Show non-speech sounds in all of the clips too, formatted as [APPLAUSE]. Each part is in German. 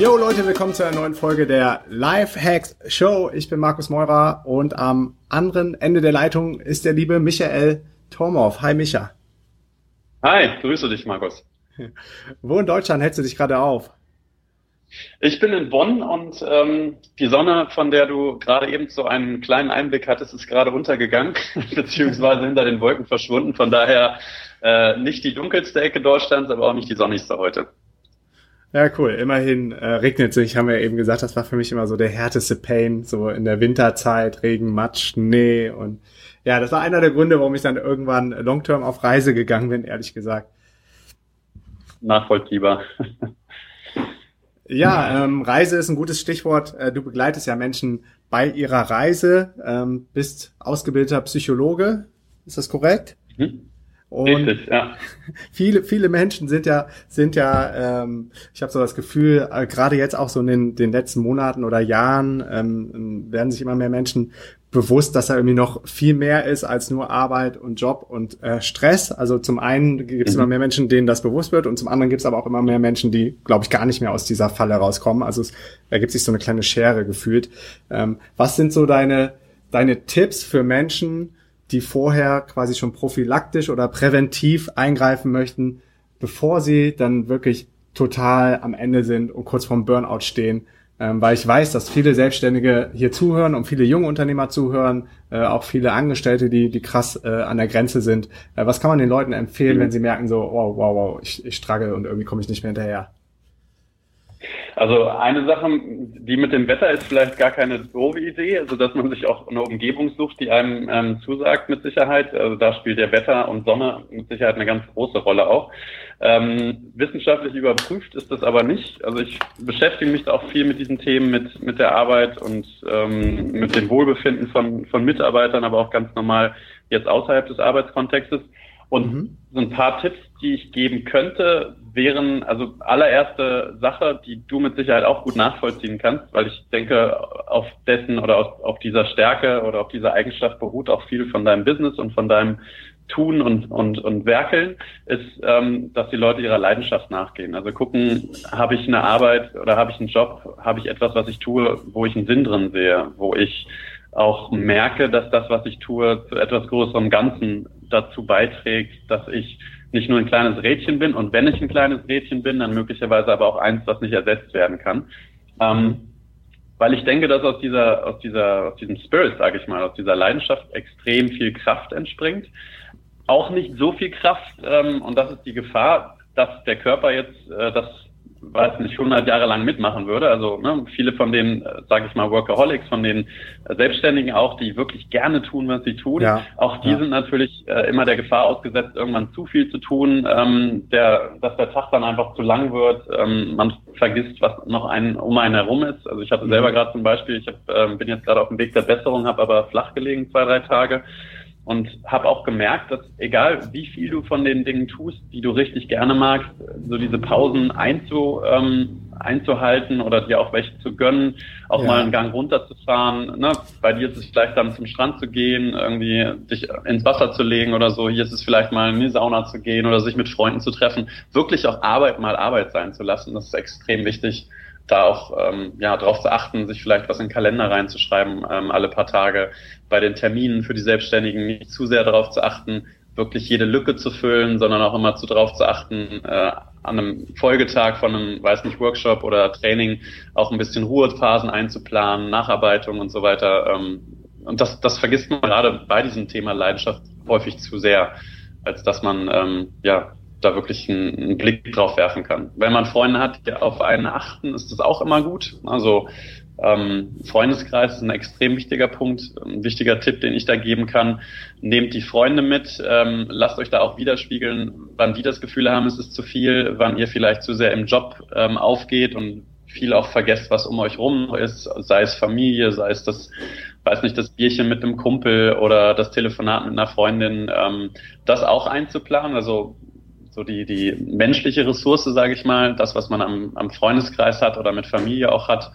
Yo Leute, willkommen zu einer neuen Folge der Life Hacks Show. Ich bin Markus Meurer und am anderen Ende der Leitung ist der liebe Michael Tormorf. Hi Micha. Hi, grüße dich Markus. [LAUGHS] Wo in Deutschland hältst du dich gerade auf? Ich bin in Bonn und ähm, die Sonne, von der du gerade eben so einen kleinen Einblick hattest, ist gerade untergegangen, [LAUGHS] beziehungsweise hinter den Wolken verschwunden. Von daher äh, nicht die dunkelste Ecke Deutschlands, aber auch nicht die sonnigste heute. Ja, cool. Immerhin äh, regnet sich, haben wir eben gesagt, das war für mich immer so der härteste Pain, so in der Winterzeit, Regen, Matsch, Schnee und ja, das war einer der Gründe, warum ich dann irgendwann long-term auf Reise gegangen bin, ehrlich gesagt. Nachvollziehbar. Ja, ähm, Reise ist ein gutes Stichwort. Äh, du begleitest ja Menschen bei ihrer Reise, ähm, bist ausgebildeter Psychologe, ist das korrekt? Mhm. Und Richtig, ja. viele, viele Menschen sind ja, sind ja, ähm, ich habe so das Gefühl, äh, gerade jetzt auch so in den, den letzten Monaten oder Jahren ähm, werden sich immer mehr Menschen bewusst, dass da irgendwie noch viel mehr ist als nur Arbeit und Job und äh, Stress. Also zum einen gibt es mhm. immer mehr Menschen, denen das bewusst wird und zum anderen gibt es aber auch immer mehr Menschen, die, glaube ich, gar nicht mehr aus dieser Falle rauskommen. Also es ergibt sich so eine kleine Schere gefühlt. Ähm, was sind so deine, deine Tipps für Menschen, die vorher quasi schon prophylaktisch oder präventiv eingreifen möchten, bevor sie dann wirklich total am Ende sind und kurz vorm Burnout stehen. Ähm, weil ich weiß, dass viele Selbstständige hier zuhören und viele junge Unternehmer zuhören, äh, auch viele Angestellte, die, die krass äh, an der Grenze sind. Äh, was kann man den Leuten empfehlen, mhm. wenn sie merken so, wow, wow, wow, ich, ich struggle und irgendwie komme ich nicht mehr hinterher? Also eine Sache, die mit dem Wetter ist vielleicht gar keine doofe Idee, also dass man sich auch eine Umgebung sucht, die einem ähm, zusagt mit Sicherheit. Also da spielt ja Wetter und Sonne mit Sicherheit eine ganz große Rolle auch. Ähm, wissenschaftlich überprüft ist das aber nicht. Also ich beschäftige mich auch viel mit diesen Themen, mit, mit der Arbeit und ähm, mit dem Wohlbefinden von, von Mitarbeitern, aber auch ganz normal jetzt außerhalb des Arbeitskontextes. Und mhm. so ein paar Tipps, die ich geben könnte, wären also allererste Sache, die du mit Sicherheit auch gut nachvollziehen kannst, weil ich denke, auf dessen oder auf, auf dieser Stärke oder auf dieser Eigenschaft beruht auch viel von deinem Business und von deinem Tun und, und, und Werkeln, ist, ähm, dass die Leute ihrer Leidenschaft nachgehen. Also gucken, habe ich eine Arbeit oder habe ich einen Job, habe ich etwas, was ich tue, wo ich einen Sinn drin sehe, wo ich auch merke, dass das, was ich tue, zu etwas größerem Ganzen dazu beiträgt, dass ich nicht nur ein kleines Rädchen bin und wenn ich ein kleines Rädchen bin, dann möglicherweise aber auch eins, was nicht ersetzt werden kann. Ähm, weil ich denke, dass aus dieser, aus dieser, aus diesem Spirit, sage ich mal, aus dieser Leidenschaft extrem viel Kraft entspringt. Auch nicht so viel Kraft, ähm, und das ist die Gefahr, dass der Körper jetzt äh, das weiß nicht, 100 Jahre lang mitmachen würde. Also ne, viele von den, äh, sage ich mal, Workaholics, von den äh, Selbstständigen auch, die wirklich gerne tun, was sie tun, ja, auch die ja. sind natürlich äh, immer der Gefahr ausgesetzt, irgendwann zu viel zu tun, ähm, der, dass der Tag dann einfach zu lang wird, ähm, man vergisst, was noch einen, um einen herum ist. Also ich hatte selber mhm. gerade zum Beispiel, ich hab, ähm, bin jetzt gerade auf dem Weg der Besserung, habe aber flach gelegen zwei, drei Tage und habe auch gemerkt, dass egal wie viel du von den Dingen tust, die du richtig gerne magst, so diese Pausen einzu, ähm, einzuhalten oder dir auch welche zu gönnen, auch ja. mal einen Gang runterzufahren. Ne? Bei dir ist es vielleicht dann zum Strand zu gehen, irgendwie dich ins Wasser zu legen oder so. Hier ist es vielleicht mal in die Sauna zu gehen oder sich mit Freunden zu treffen. Wirklich auch Arbeit mal Arbeit sein zu lassen, das ist extrem wichtig da auch ähm, ja, darauf zu achten, sich vielleicht was in den Kalender reinzuschreiben, ähm, alle paar Tage, bei den Terminen für die Selbstständigen nicht zu sehr darauf zu achten, wirklich jede Lücke zu füllen, sondern auch immer zu darauf zu achten, äh, an einem Folgetag von einem, weiß nicht, Workshop oder Training auch ein bisschen Ruhephasen einzuplanen, Nacharbeitung und so weiter. Ähm, und das, das vergisst man gerade bei diesem Thema Leidenschaft häufig zu sehr, als dass man ähm, ja da wirklich einen, einen, Blick drauf werfen kann. Wenn man Freunde hat, die auf einen achten, ist das auch immer gut. Also Ähm, Freundeskreis ist ein extrem wichtiger Punkt, ein wichtiger Tipp, den ich da geben kann. Nehmt die Freunde mit, ähm, lasst euch da auch widerspiegeln, wann die das Gefühl haben, es ist zu viel, wann ihr vielleicht zu sehr im Job ähm, aufgeht und viel auch vergesst, was um euch rum ist, sei es Familie, sei es das, weiß nicht, das Bierchen mit einem Kumpel oder das Telefonat mit einer Freundin, ähm, das auch einzuplanen. Also so die, die menschliche Ressource, sage ich mal, das, was man am, am Freundeskreis hat oder mit Familie auch hat,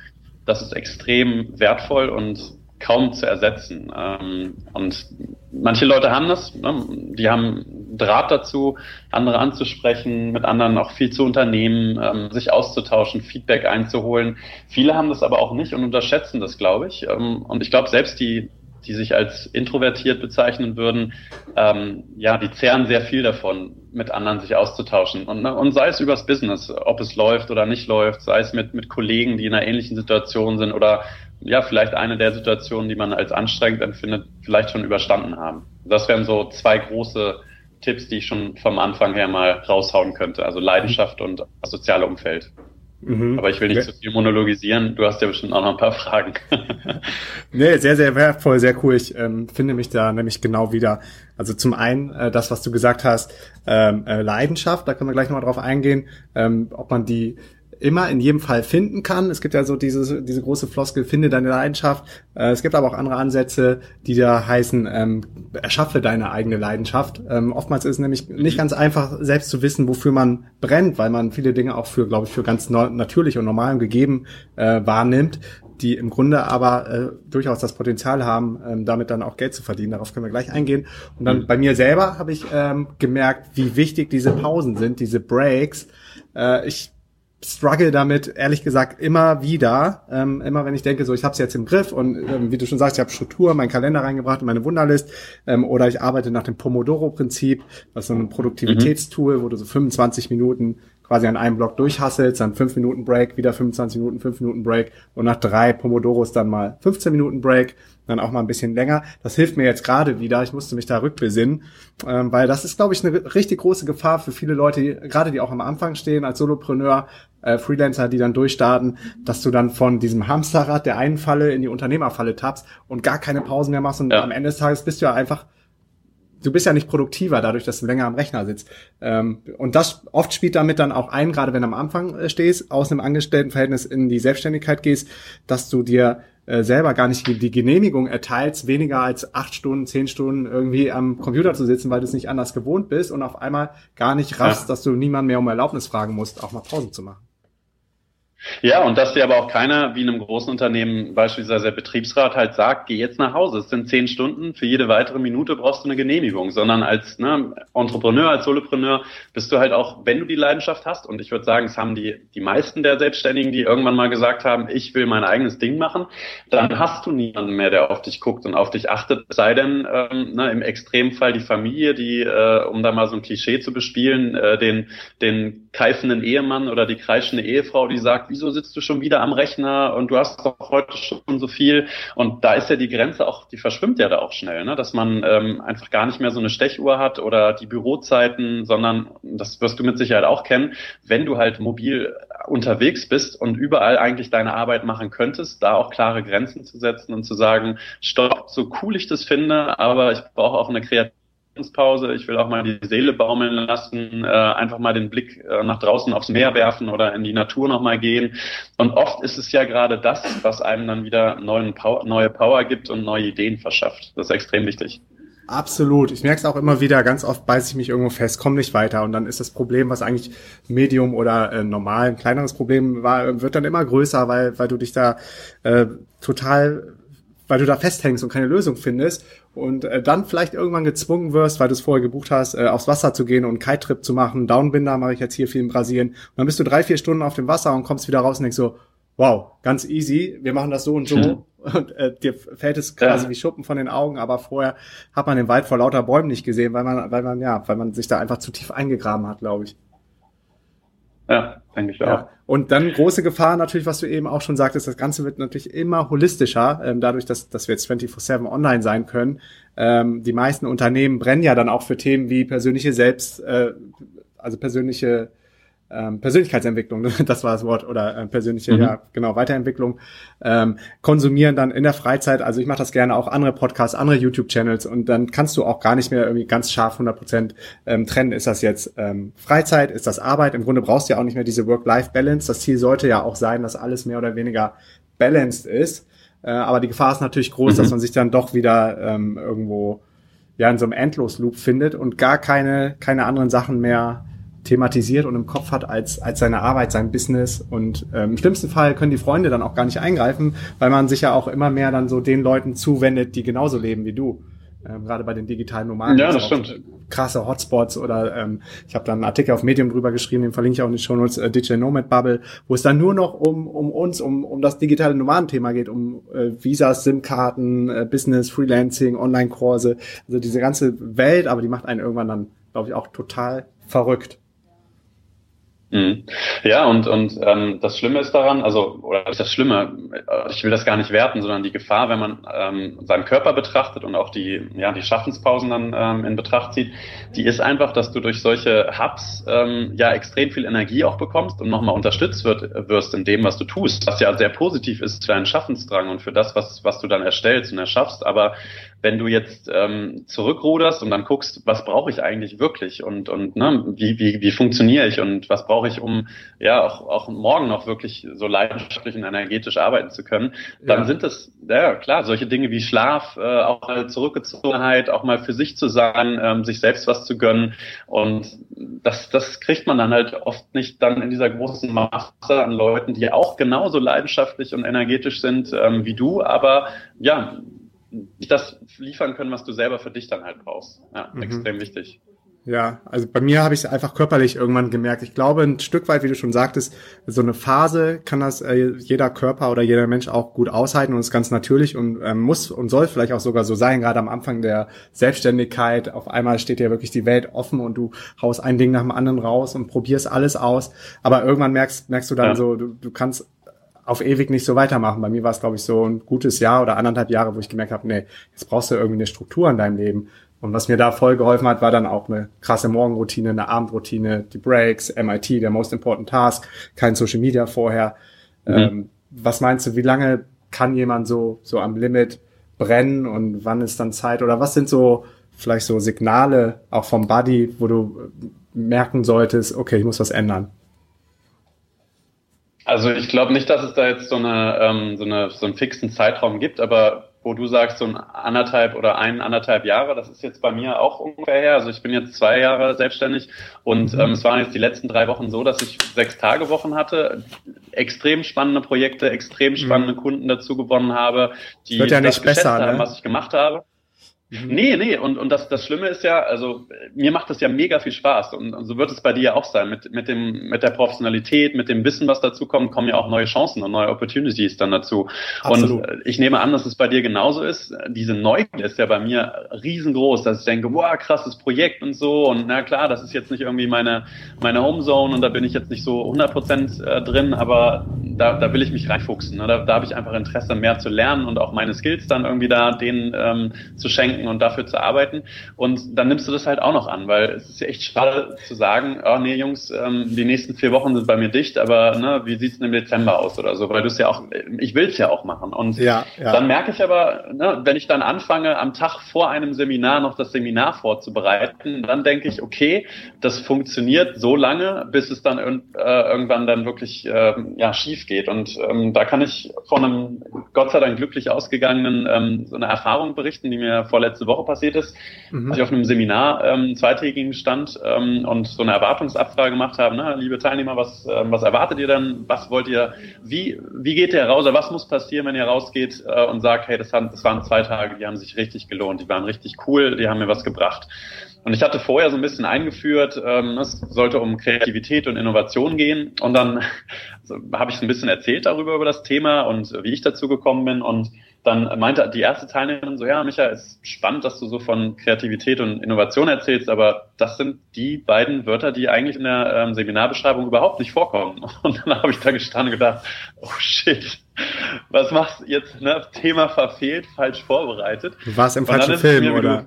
das ist extrem wertvoll und kaum zu ersetzen. Ähm, und manche Leute haben das, ne? die haben Draht dazu, andere anzusprechen, mit anderen auch viel zu unternehmen, ähm, sich auszutauschen, Feedback einzuholen. Viele haben das aber auch nicht und unterschätzen das, glaube ich. Ähm, und ich glaube, selbst die die sich als introvertiert bezeichnen würden, ja, die zehren sehr viel davon, mit anderen sich auszutauschen. Und, ne, und sei es übers Business, ob es läuft oder nicht läuft, sei es mit, mit Kollegen, die in einer ähnlichen Situation sind oder ja, vielleicht eine der Situationen, die man als anstrengend empfindet, vielleicht schon überstanden haben. Das wären so zwei große Tipps, die ich schon vom Anfang her mal raushauen könnte. Also Leidenschaft und das soziale Umfeld. Mhm. Aber ich will nicht zu so viel monologisieren. Du hast ja bestimmt auch noch ein paar Fragen. [LAUGHS] nee, sehr, sehr wertvoll, sehr cool. Ich ähm, finde mich da nämlich genau wieder. Also zum einen äh, das, was du gesagt hast, ähm, äh, Leidenschaft, da können wir gleich nochmal drauf eingehen, ähm, ob man die immer in jedem Fall finden kann. Es gibt ja so diese, diese große Floskel, finde deine Leidenschaft. Äh, es gibt aber auch andere Ansätze, die da heißen, ähm, erschaffe deine eigene Leidenschaft. Ähm, oftmals ist es nämlich nicht ganz einfach, selbst zu wissen, wofür man brennt, weil man viele Dinge auch für, glaube ich, für ganz natürlich und normal und gegeben äh, wahrnimmt die im Grunde aber äh, durchaus das Potenzial haben, ähm, damit dann auch Geld zu verdienen. Darauf können wir gleich eingehen. Und dann mhm. bei mir selber habe ich ähm, gemerkt, wie wichtig diese Pausen sind, diese Breaks. Äh, ich struggle damit, ehrlich gesagt, immer wieder. Ähm, immer wenn ich denke, so ich habe es jetzt im Griff und ähm, wie du schon sagst, ich habe Struktur, meinen Kalender reingebracht und meine Wunderlist. Ähm, oder ich arbeite nach dem Pomodoro-Prinzip, was so ein Produktivitätstool, mhm. wo du so 25 Minuten quasi an einem Block durchhasselst, dann 5 Minuten Break, wieder 25 Minuten, 5 Minuten Break und nach drei Pomodoros dann mal 15 Minuten Break dann auch mal ein bisschen länger. Das hilft mir jetzt gerade wieder. Ich musste mich da rückbesinnen, ähm, weil das ist, glaube ich, eine richtig große Gefahr für viele Leute, die, gerade die auch am Anfang stehen als Solopreneur, äh, Freelancer, die dann durchstarten, dass du dann von diesem Hamsterrad der einen Falle in die Unternehmerfalle tappst und gar keine Pausen mehr machst und ja. am Ende des Tages bist du ja einfach du bist ja nicht produktiver dadurch, dass du länger am Rechner sitzt. Ähm, und das oft spielt damit dann auch ein, gerade wenn du am Anfang äh, stehst, aus einem Angestelltenverhältnis in die Selbstständigkeit gehst, dass du dir äh, selber gar nicht die Genehmigung erteilst, weniger als acht Stunden, zehn Stunden irgendwie am Computer zu sitzen, weil du es nicht anders gewohnt bist und auf einmal gar nicht raffst, ja. dass du niemand mehr um Erlaubnis fragen musst, auch mal Pausen zu machen. Ja, und dass dir aber auch keiner, wie in einem großen Unternehmen, beispielsweise der Betriebsrat, halt sagt, geh jetzt nach Hause, es sind zehn Stunden, für jede weitere Minute brauchst du eine Genehmigung, sondern als ne, Entrepreneur, als Solopreneur bist du halt auch, wenn du die Leidenschaft hast, und ich würde sagen, es haben die, die meisten der Selbstständigen, die irgendwann mal gesagt haben, ich will mein eigenes Ding machen, dann hast du niemanden mehr, der auf dich guckt und auf dich achtet, sei denn ähm, ne, im Extremfall die Familie, die, äh, um da mal so ein Klischee zu bespielen, äh, den, den keifenden Ehemann oder die kreischende Ehefrau, die sagt, wieso sitzt du schon wieder am Rechner und du hast doch heute schon so viel. Und da ist ja die Grenze auch, die verschwimmt ja da auch schnell, ne? dass man ähm, einfach gar nicht mehr so eine Stechuhr hat oder die Bürozeiten, sondern das wirst du mit Sicherheit auch kennen, wenn du halt mobil unterwegs bist und überall eigentlich deine Arbeit machen könntest, da auch klare Grenzen zu setzen und zu sagen, stopp, so cool ich das finde, aber ich brauche auch eine kreative Pause, ich will auch mal die Seele baumeln lassen, äh, einfach mal den Blick äh, nach draußen aufs Meer werfen oder in die Natur nochmal gehen. Und oft ist es ja gerade das, was einem dann wieder neuen Power, neue Power gibt und neue Ideen verschafft. Das ist extrem wichtig. Absolut. Ich merke es auch immer wieder, ganz oft beiße ich mich irgendwo fest, komme nicht weiter und dann ist das Problem, was eigentlich Medium oder äh, normal ein kleineres Problem war, wird dann immer größer, weil, weil du dich da äh, total weil du da festhängst und keine Lösung findest und äh, dann vielleicht irgendwann gezwungen wirst, weil du es vorher gebucht hast, äh, aufs Wasser zu gehen und einen Kite-Trip zu machen. Downbinder mache ich jetzt hier viel in Brasilien. Und dann bist du drei, vier Stunden auf dem Wasser und kommst wieder raus und denkst so, wow, ganz easy, wir machen das so und so. Mhm. Und äh, dir fällt es quasi ja. wie Schuppen von den Augen, aber vorher hat man den Wald vor lauter Bäumen nicht gesehen, weil man, weil man, ja, weil man sich da einfach zu tief eingegraben hat, glaube ich. Ja, denke ich auch. Und dann große Gefahr natürlich, was du eben auch schon sagtest, das Ganze wird natürlich immer holistischer, ähm, dadurch, dass, dass wir jetzt 24-7 online sein können. Ähm, die meisten Unternehmen brennen ja dann auch für Themen wie persönliche Selbst, äh, also persönliche ähm, Persönlichkeitsentwicklung, [LAUGHS] das war das Wort, oder äh, persönliche, mhm. ja, genau, Weiterentwicklung, ähm, konsumieren dann in der Freizeit. Also ich mache das gerne auch andere Podcasts, andere YouTube-Channels und dann kannst du auch gar nicht mehr irgendwie ganz scharf 100 Prozent ähm, trennen. Ist das jetzt ähm, Freizeit, ist das Arbeit? Im Grunde brauchst du ja auch nicht mehr diese Work-Life-Balance. Das Ziel sollte ja auch sein, dass alles mehr oder weniger balanced ist. Äh, aber die Gefahr ist natürlich groß, mhm. dass man sich dann doch wieder ähm, irgendwo ja in so einem Endlos-Loop findet und gar keine, keine anderen Sachen mehr thematisiert und im Kopf hat als, als seine Arbeit, sein Business. Und ähm, im schlimmsten Fall können die Freunde dann auch gar nicht eingreifen, weil man sich ja auch immer mehr dann so den Leuten zuwendet, die genauso leben wie du. Ähm, gerade bei den digitalen Nomaden. Ja, das stimmt. Krasse Hotspots oder ähm, ich habe dann einen Artikel auf Medium drüber geschrieben, den verlinke ich auch in den Show Notes, äh, Digital Nomad Bubble, wo es dann nur noch um, um uns, um, um das digitale Nomadenthema geht, um äh, Visas, SIM-Karten, äh, Business, Freelancing, Online-Kurse, also diese ganze Welt, aber die macht einen irgendwann dann, glaube ich, auch total verrückt. Mhm. Ja, und, und ähm, das Schlimme ist daran, also, oder das Schlimme, äh, ich will das gar nicht werten, sondern die Gefahr, wenn man ähm, seinen Körper betrachtet und auch die, ja, die Schaffenspausen dann ähm, in Betracht zieht, die ist einfach, dass du durch solche Hubs ähm, ja extrem viel Energie auch bekommst und nochmal unterstützt wird, wirst in dem, was du tust, was ja sehr positiv ist für deinen Schaffensdrang und für das, was, was du dann erstellst und erschaffst, aber wenn du jetzt ähm, zurückruderst und dann guckst, was brauche ich eigentlich wirklich und, und ne, wie, wie, wie funktioniere ich und was brauche ich, um ja auch, auch morgen noch wirklich so leidenschaftlich und energetisch arbeiten zu können, dann ja. sind es, ja klar, solche Dinge wie Schlaf, äh, auch mal Zurückgezogenheit, auch mal für sich zu sein, ähm, sich selbst was zu gönnen und das, das kriegt man dann halt oft nicht dann in dieser großen Masse an Leuten, die auch genauso leidenschaftlich und energetisch sind ähm, wie du, aber ja, das liefern können, was du selber für dich dann halt brauchst. Ja, mhm. extrem wichtig. Ja, also bei mir habe ich es einfach körperlich irgendwann gemerkt. Ich glaube, ein Stück weit, wie du schon sagtest, so eine Phase kann das äh, jeder Körper oder jeder Mensch auch gut aushalten und ist ganz natürlich und ähm, muss und soll vielleicht auch sogar so sein. Gerade am Anfang der Selbstständigkeit, auf einmal steht dir wirklich die Welt offen und du haust ein Ding nach dem anderen raus und probierst alles aus. Aber irgendwann merkst merkst du dann ja. so, du, du kannst auf ewig nicht so weitermachen. Bei mir war es, glaube ich, so ein gutes Jahr oder anderthalb Jahre, wo ich gemerkt habe, nee, jetzt brauchst du irgendwie eine Struktur in deinem Leben. Und was mir da voll geholfen hat, war dann auch eine krasse Morgenroutine, eine Abendroutine, die Breaks, MIT, der Most Important Task, kein Social Media vorher. Mhm. Ähm, was meinst du, wie lange kann jemand so, so am Limit brennen und wann ist dann Zeit? Oder was sind so vielleicht so Signale auch vom Body, wo du merken solltest, okay, ich muss was ändern? Also ich glaube nicht, dass es da jetzt so eine, ähm, so eine so einen fixen Zeitraum gibt, aber wo du sagst, so ein anderthalb oder ein, anderthalb Jahre, das ist jetzt bei mir auch ungefähr her. Also ich bin jetzt zwei Jahre selbstständig und mhm. ähm, es waren jetzt die letzten drei Wochen so, dass ich sechs Tage Wochen hatte, extrem spannende Projekte, extrem spannende mhm. Kunden dazu gewonnen habe, die Wird ja nicht besser, haben, ne? was ich gemacht habe. Mhm. Nee, nee, und, und das, das Schlimme ist ja, also mir macht das ja mega viel Spaß und, und so wird es bei dir ja auch sein. Mit, mit, dem, mit der Professionalität, mit dem Wissen, was dazu kommt, kommen ja auch neue Chancen und neue Opportunities dann dazu. Absolut. Und ich nehme an, dass es bei dir genauso ist. Diese Neugier ist ja bei mir riesengroß, dass ich denke, wow, krasses Projekt und so. Und na klar, das ist jetzt nicht irgendwie meine, meine Homezone und da bin ich jetzt nicht so 100 Prozent äh, drin, aber da, da will ich mich reinfuchsen. Ne? Da, da habe ich einfach Interesse, mehr zu lernen und auch meine Skills dann irgendwie da denen ähm, zu schenken denken und dafür zu arbeiten. Und dann nimmst du das halt auch noch an, weil es ist ja echt schade zu sagen, oh nee, Jungs, ähm, die nächsten vier Wochen sind bei mir dicht, aber ne, wie sieht's denn im Dezember aus oder so, weil du es ja auch, ich will es ja auch machen. Und ja, ja. dann merke ich aber, ne, wenn ich dann anfange, am Tag vor einem Seminar noch das Seminar vorzubereiten, dann denke ich, okay, das funktioniert so lange, bis es dann äh, irgendwann dann wirklich äh, ja, schief geht. Und ähm, da kann ich von einem Gott sei Dank glücklich ausgegangenen ähm, so eine Erfahrung berichten, die mir vorletztes letzte Woche passiert ist, mhm. als ich auf einem Seminar ähm, zweitägigen stand ähm, und so eine Erwartungsabfrage gemacht habe, ne, liebe Teilnehmer, was, ähm, was erwartet ihr denn, was wollt ihr, wie, wie geht ihr raus, oder was muss passieren, wenn ihr rausgeht äh, und sagt, hey, das, haben, das waren zwei Tage, die haben sich richtig gelohnt, die waren richtig cool, die haben mir was gebracht. Und ich hatte vorher so ein bisschen eingeführt, ähm, es sollte um Kreativität und Innovation gehen. Und dann also, [LAUGHS] habe ich so ein bisschen erzählt darüber, über das Thema und wie ich dazu gekommen bin. Und dann meinte die erste Teilnehmerin so, ja, Micha, ist spannend, dass du so von Kreativität und Innovation erzählst, aber das sind die beiden Wörter, die eigentlich in der ähm, Seminarbeschreibung überhaupt nicht vorkommen. [LAUGHS] Und dann habe ich da gestanden und gedacht, oh shit, was machst du jetzt? Ne? Thema verfehlt, falsch vorbereitet. Du warst im falschen Film, oder?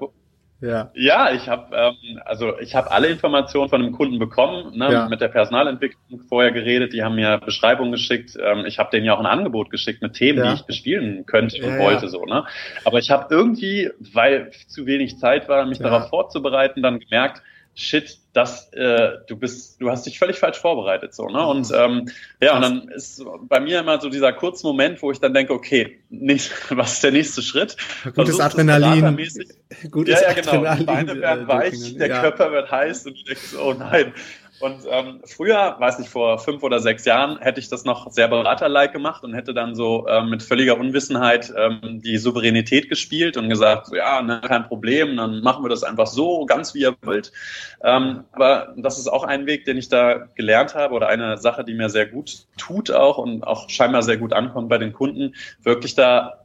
Ja, ja ich habe ähm, also ich habe alle Informationen von dem Kunden bekommen, ne, ja. mit der Personalentwicklung vorher geredet, die haben mir Beschreibungen geschickt, ähm, ich habe denen ja auch ein Angebot geschickt mit Themen, ja. die ich bespielen könnte und ja, wollte so, ne? Aber ich habe irgendwie, weil zu wenig Zeit war, mich darauf vorzubereiten, dann gemerkt, shit, das, äh, du bist, du hast dich völlig falsch vorbereitet, so, ne? Und ähm, ja, und dann ist bei mir immer so dieser kurze Moment, wo ich dann denke, okay, nicht, [LAUGHS] was ist der nächste Schritt? Gutes Adrenalin. Gutes ja, ja, genau. Adrenalin, die Beine werden äh, weich, der ja. Körper wird heiß und du denkst, oh nein. Und ähm, früher, weiß nicht, vor fünf oder sechs Jahren, hätte ich das noch sehr beraterlike gemacht und hätte dann so ähm, mit völliger Unwissenheit ähm, die Souveränität gespielt und gesagt, so, ja, ne, kein Problem, dann machen wir das einfach so, ganz wie ihr wollt. Ähm, aber das ist auch ein Weg, den ich da gelernt habe oder eine Sache, die mir sehr gut tut auch und auch scheinbar sehr gut ankommt bei den Kunden, wirklich da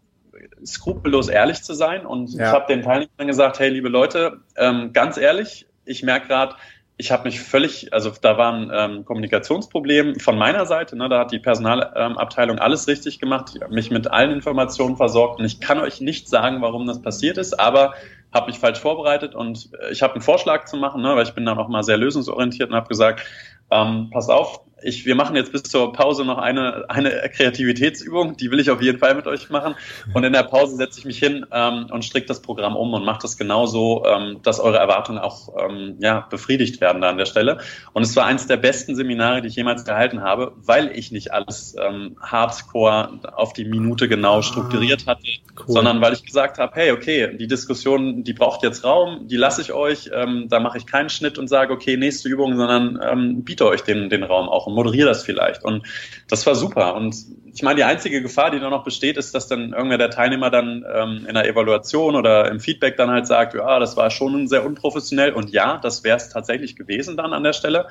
skrupellos ehrlich zu sein. Und ja. ich habe den Teilnehmern gesagt, hey, liebe Leute, ähm, ganz ehrlich, ich merke gerade, ich habe mich völlig, also da war ein ähm, Kommunikationsproblem von meiner Seite, ne, da hat die Personalabteilung ähm, alles richtig gemacht, ich mich mit allen Informationen versorgt und ich kann euch nicht sagen, warum das passiert ist, aber habe mich falsch vorbereitet und äh, ich habe einen Vorschlag zu machen, ne, weil ich bin dann auch mal sehr lösungsorientiert und habe gesagt, ähm, pass auf, ich, wir machen jetzt bis zur Pause noch eine, eine Kreativitätsübung, die will ich auf jeden Fall mit euch machen. Und in der Pause setze ich mich hin ähm, und stricke das Programm um und mache das genauso, ähm, dass eure Erwartungen auch ähm, ja, befriedigt werden da an der Stelle. Und es war eines der besten Seminare, die ich jemals gehalten habe, weil ich nicht alles ähm, hardcore auf die Minute genau ah, strukturiert hatte, cool. sondern weil ich gesagt habe, hey, okay, die Diskussion, die braucht jetzt Raum, die lasse ich euch, ähm, da mache ich keinen Schnitt und sage, okay, nächste Übung, sondern ähm, biete euch den, den Raum auch und moderiere das vielleicht. Und das war super. Und ich meine, die einzige Gefahr, die da noch besteht, ist, dass dann irgendwer der Teilnehmer dann ähm, in der Evaluation oder im Feedback dann halt sagt, ja, das war schon sehr unprofessionell. Und ja, das wäre es tatsächlich gewesen dann an der Stelle.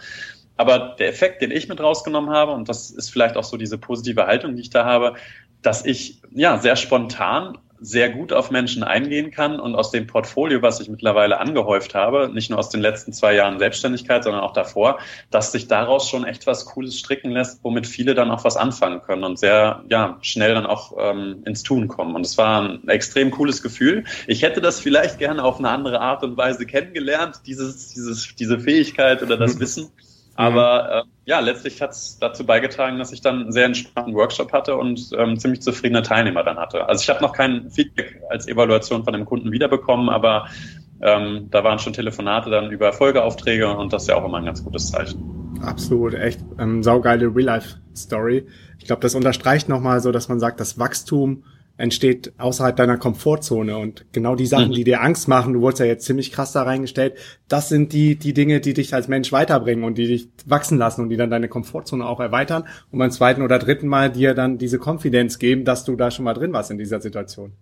Aber der Effekt, den ich mit rausgenommen habe, und das ist vielleicht auch so diese positive Haltung, die ich da habe, dass ich ja sehr spontan sehr gut auf Menschen eingehen kann und aus dem Portfolio, was ich mittlerweile angehäuft habe, nicht nur aus den letzten zwei Jahren Selbstständigkeit, sondern auch davor, dass sich daraus schon echt was Cooles stricken lässt, womit viele dann auch was anfangen können und sehr ja, schnell dann auch ähm, ins Tun kommen. Und es war ein extrem cooles Gefühl. Ich hätte das vielleicht gerne auf eine andere Art und Weise kennengelernt, dieses, dieses, diese Fähigkeit oder das Wissen. Aber äh, ja, letztlich hat es dazu beigetragen, dass ich dann einen sehr entspannten Workshop hatte und ähm, ziemlich zufriedene Teilnehmer dann hatte. Also ich habe noch kein Feedback als Evaluation von dem Kunden wiederbekommen, aber ähm, da waren schon Telefonate dann über Folgeaufträge und das ist ja auch immer ein ganz gutes Zeichen. Absolut, echt ähm, saugeile Real-Life-Story. Ich glaube, das unterstreicht nochmal so, dass man sagt, das Wachstum entsteht außerhalb deiner Komfortzone und genau die Sachen, mhm. die dir Angst machen, du wurdest ja jetzt ziemlich krass da reingestellt, das sind die, die Dinge, die dich als Mensch weiterbringen und die dich wachsen lassen und die dann deine Komfortzone auch erweitern und beim zweiten oder dritten Mal dir dann diese Konfidenz geben, dass du da schon mal drin warst in dieser Situation.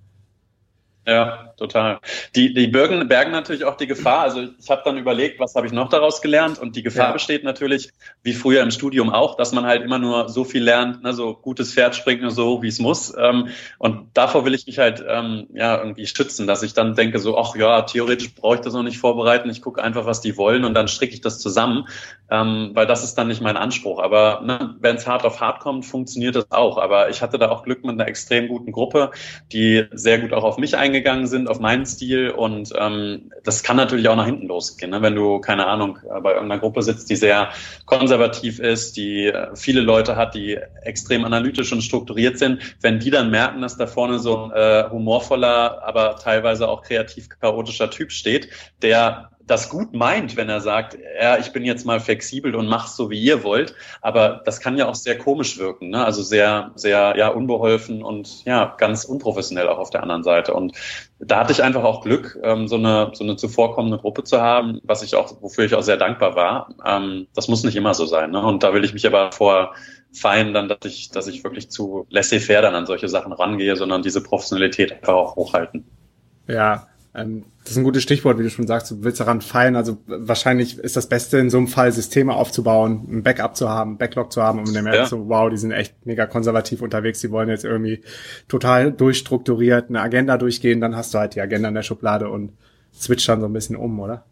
Ja, total. Die, die bergen, bergen natürlich auch die Gefahr. Also ich habe dann überlegt, was habe ich noch daraus gelernt? Und die Gefahr ja. besteht natürlich, wie früher im Studium auch, dass man halt immer nur so viel lernt, ne, so gutes Pferd springt nur so, wie es muss. Ähm, und davor will ich mich halt ähm, ja irgendwie schützen, dass ich dann denke, so, ach ja, theoretisch brauche ich das noch nicht vorbereiten, ich gucke einfach, was die wollen und dann stricke ich das zusammen, ähm, weil das ist dann nicht mein Anspruch. Aber ne, wenn es hart auf hart kommt, funktioniert das auch. Aber ich hatte da auch Glück mit einer extrem guten Gruppe, die sehr gut auch auf mich eingegangen eingegangen sind auf meinen Stil und ähm, das kann natürlich auch nach hinten losgehen, ne? wenn du, keine Ahnung, äh, bei irgendeiner Gruppe sitzt, die sehr konservativ ist, die äh, viele Leute hat, die extrem analytisch und strukturiert sind, wenn die dann merken, dass da vorne so ein äh, humorvoller, aber teilweise auch kreativ chaotischer Typ steht, der das gut meint, wenn er sagt, ja, ich bin jetzt mal flexibel und mach's so, wie ihr wollt. Aber das kann ja auch sehr komisch wirken, ne? also sehr, sehr ja unbeholfen und ja ganz unprofessionell auch auf der anderen Seite. Und da hatte ich einfach auch Glück, ähm, so eine so eine zuvorkommende Gruppe zu haben, was ich auch, wofür ich auch sehr dankbar war. Ähm, das muss nicht immer so sein. Ne? Und da will ich mich aber vor fein dann, dass ich, dass ich wirklich zu laissez-faire dann an solche Sachen rangehe, sondern diese Professionalität einfach auch hochhalten. Ja, das ist ein gutes Stichwort, wie du schon sagst, du willst daran feilen. Also wahrscheinlich ist das Beste in so einem Fall, Systeme aufzubauen, ein Backup zu haben, Backlog zu haben und dann merkst ja. so, wow, die sind echt mega konservativ unterwegs, die wollen jetzt irgendwie total durchstrukturiert eine Agenda durchgehen, dann hast du halt die Agenda in der Schublade und switcht dann so ein bisschen um, oder?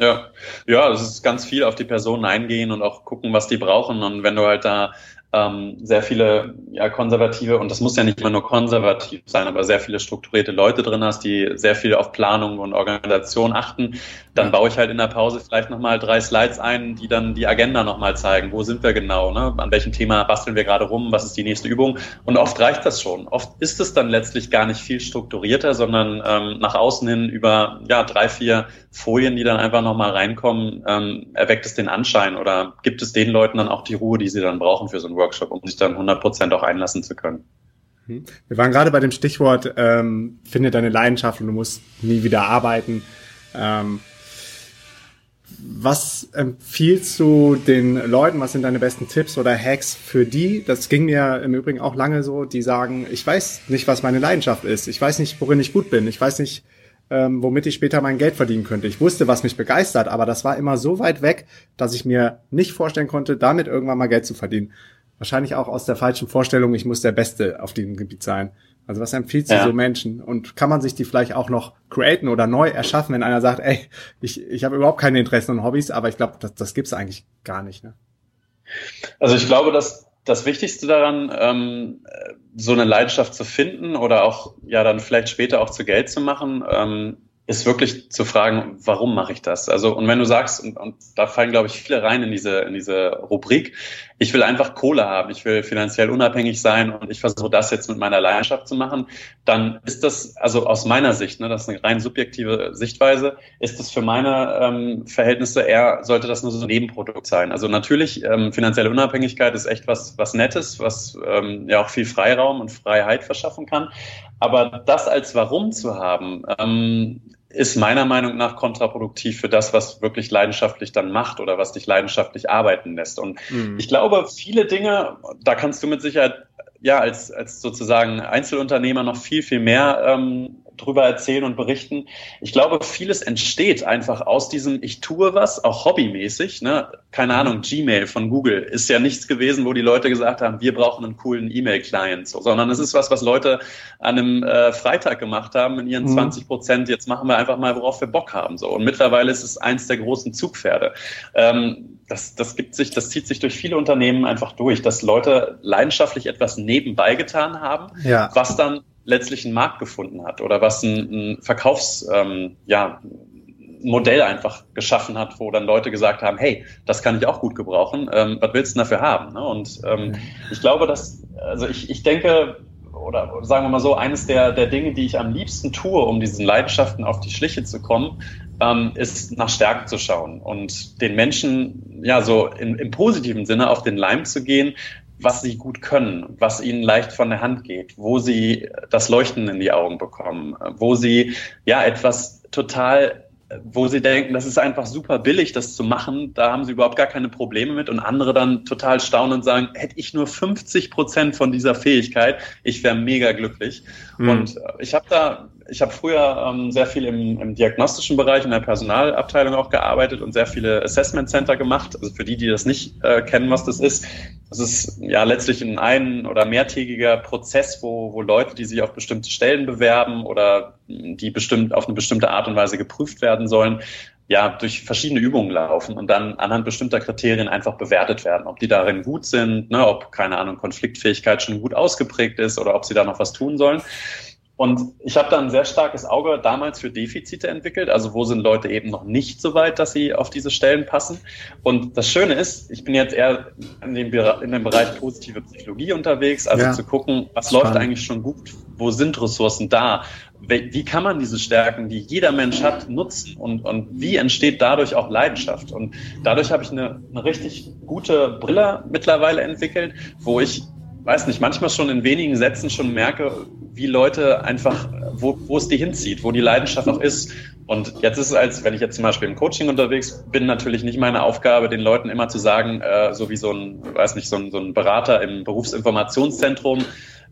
Ja, ja, es ist ganz viel auf die Personen eingehen und auch gucken, was die brauchen. Und wenn du halt da ähm, sehr viele ja, konservative, und das muss ja nicht immer nur konservativ sein, aber sehr viele strukturierte Leute drin hast, die sehr viel auf Planung und Organisation achten, dann baue ich halt in der Pause vielleicht nochmal drei Slides ein, die dann die Agenda nochmal zeigen. Wo sind wir genau? Ne? An welchem Thema basteln wir gerade rum? Was ist die nächste Übung? Und oft reicht das schon. Oft ist es dann letztlich gar nicht viel strukturierter, sondern ähm, nach außen hin über ja, drei, vier Folien, die dann einfach nochmal reinkommen, ähm, erweckt es den Anschein oder gibt es den Leuten dann auch die Ruhe, die sie dann brauchen für so einen Workshop, um sich dann 100 Prozent auch einlassen zu können. Mhm. Wir waren gerade bei dem Stichwort, ähm, finde deine Leidenschaft und du musst nie wieder arbeiten. Ähm, was empfiehlst du den Leuten? Was sind deine besten Tipps oder Hacks für die? Das ging mir im Übrigen auch lange so, die sagen, ich weiß nicht, was meine Leidenschaft ist. Ich weiß nicht, worin ich gut bin. Ich weiß nicht, ähm, womit ich später mein Geld verdienen könnte. Ich wusste, was mich begeistert, aber das war immer so weit weg, dass ich mir nicht vorstellen konnte, damit irgendwann mal Geld zu verdienen. Wahrscheinlich auch aus der falschen Vorstellung, ich muss der Beste auf diesem Gebiet sein. Also was empfiehlt ja. so Menschen? Und kann man sich die vielleicht auch noch createn oder neu erschaffen, wenn einer sagt, ey, ich, ich habe überhaupt keine Interessen und Hobbys, aber ich glaube, das, das gibt's eigentlich gar nicht. Ne? Also ich glaube, dass das Wichtigste daran, ähm, so eine Leidenschaft zu finden oder auch ja dann vielleicht später auch zu Geld zu machen, ähm, ist wirklich zu fragen, warum mache ich das? Also, und wenn du sagst, und, und da fallen, glaube ich, viele rein in diese, in diese Rubrik, ich will einfach Kohle haben, ich will finanziell unabhängig sein und ich versuche das jetzt mit meiner Leidenschaft zu machen, dann ist das, also aus meiner Sicht, ne, das ist eine rein subjektive Sichtweise, ist das für meine ähm, Verhältnisse eher, sollte das nur so ein Nebenprodukt sein. Also natürlich, ähm, finanzielle Unabhängigkeit ist echt was, was Nettes, was ähm, ja auch viel Freiraum und Freiheit verschaffen kann. Aber das als Warum zu haben, ähm, ist meiner Meinung nach kontraproduktiv für das, was wirklich leidenschaftlich dann macht oder was dich leidenschaftlich arbeiten lässt. Und mhm. ich glaube, viele Dinge, da kannst du mit Sicherheit ja als, als sozusagen Einzelunternehmer noch viel, viel mehr ähm, drüber erzählen und berichten. Ich glaube, vieles entsteht einfach aus diesem, ich tue was, auch hobbymäßig. Ne? Keine mhm. Ahnung, Gmail von Google ist ja nichts gewesen, wo die Leute gesagt haben, wir brauchen einen coolen E-Mail-Client, so, sondern es ist was, was Leute an einem äh, Freitag gemacht haben in ihren mhm. 20 Prozent. Jetzt machen wir einfach mal, worauf wir Bock haben. So. Und mittlerweile ist es eins der großen Zugpferde. Ähm, das, das gibt sich, das zieht sich durch viele Unternehmen einfach durch, dass Leute leidenschaftlich etwas nebenbei getan haben, ja. was dann letztlich einen Markt gefunden hat oder was ein, ein Verkaufs, ähm, ja, einfach geschaffen hat, wo dann Leute gesagt haben, hey, das kann ich auch gut gebrauchen, ähm, was willst du dafür haben? Ne? Und ähm, ich glaube, dass, also ich, ich denke, oder sagen wir mal so, eines der, der Dinge, die ich am liebsten tue, um diesen Leidenschaften auf die Schliche zu kommen, ähm, ist nach Stärken zu schauen und den Menschen ja so in, im positiven Sinne auf den Leim zu gehen, was sie gut können, was ihnen leicht von der Hand geht, wo sie das Leuchten in die Augen bekommen, wo sie ja etwas total wo sie denken, das ist einfach super billig, das zu machen, da haben sie überhaupt gar keine Probleme mit und andere dann total staunen und sagen, hätte ich nur 50 Prozent von dieser Fähigkeit, ich wäre mega glücklich. Mhm. Und ich habe da ich habe früher ähm, sehr viel im, im, diagnostischen Bereich, in der Personalabteilung auch gearbeitet und sehr viele Assessment Center gemacht. Also für die, die das nicht äh, kennen, was das ist, das ist ja letztlich ein ein- oder mehrtägiger Prozess, wo, wo Leute, die sich auf bestimmte Stellen bewerben oder die bestimmt auf eine bestimmte Art und Weise geprüft werden sollen, ja, durch verschiedene Übungen laufen und dann anhand bestimmter Kriterien einfach bewertet werden, ob die darin gut sind, ne, ob, keine Ahnung, Konfliktfähigkeit schon gut ausgeprägt ist oder ob sie da noch was tun sollen. Und ich habe da ein sehr starkes Auge damals für Defizite entwickelt, also wo sind Leute eben noch nicht so weit, dass sie auf diese Stellen passen. Und das Schöne ist, ich bin jetzt eher in dem, in dem Bereich positive Psychologie unterwegs, also ja. zu gucken, was Spannend. läuft eigentlich schon gut, wo sind Ressourcen da, wie kann man diese Stärken, die jeder Mensch hat, nutzen und, und wie entsteht dadurch auch Leidenschaft. Und dadurch habe ich eine, eine richtig gute Brille mittlerweile entwickelt, wo ich weiß nicht, manchmal schon in wenigen Sätzen schon merke, wie Leute einfach, wo, wo es die hinzieht, wo die Leidenschaft auch ist. Und jetzt ist es als, wenn ich jetzt zum Beispiel im Coaching unterwegs bin, natürlich nicht meine Aufgabe, den Leuten immer zu sagen, äh, so wie so ein, weiß nicht, so ein, so ein Berater im Berufsinformationszentrum,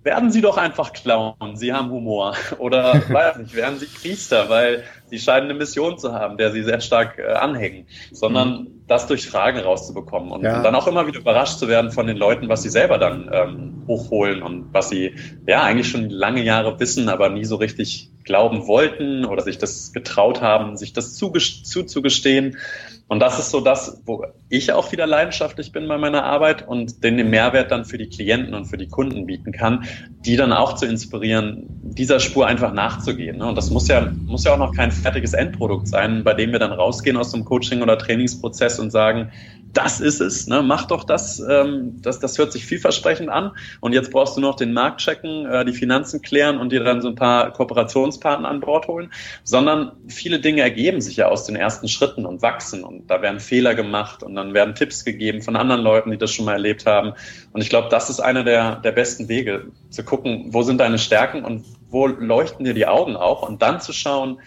werden Sie doch einfach Clown, Sie haben Humor. [LAUGHS] Oder, weiß nicht, werden Sie Priester, weil Sie scheinen eine Mission zu haben, der Sie sehr stark äh, anhängen. Sondern mhm. Das durch Fragen rauszubekommen und, ja. und, dann auch immer wieder überrascht zu werden von den Leuten, was sie selber dann ähm, hochholen und was sie ja eigentlich schon lange Jahre wissen, aber nie so richtig glauben wollten oder sich das getraut haben, sich das zuzugestehen. Und das ist so das, wo ich auch wieder leidenschaftlich bin bei meiner Arbeit und den Mehrwert dann für die Klienten und für die Kunden bieten kann, die dann auch zu inspirieren, dieser Spur einfach nachzugehen. Ne? Und das muss ja, muss ja auch noch kein fertiges Endprodukt sein, bei dem wir dann rausgehen aus dem Coaching- oder Trainingsprozess und sagen, das ist es, ne? mach doch das, ähm, das, das hört sich vielversprechend an. Und jetzt brauchst du noch den Markt checken, äh, die Finanzen klären und dir dann so ein paar Kooperationspartner an Bord holen, sondern viele Dinge ergeben sich ja aus den ersten Schritten und wachsen und da werden Fehler gemacht und dann werden Tipps gegeben von anderen Leuten, die das schon mal erlebt haben. Und ich glaube, das ist einer der, der besten Wege, zu gucken, wo sind deine Stärken und wo leuchten dir die Augen auch und dann zu schauen,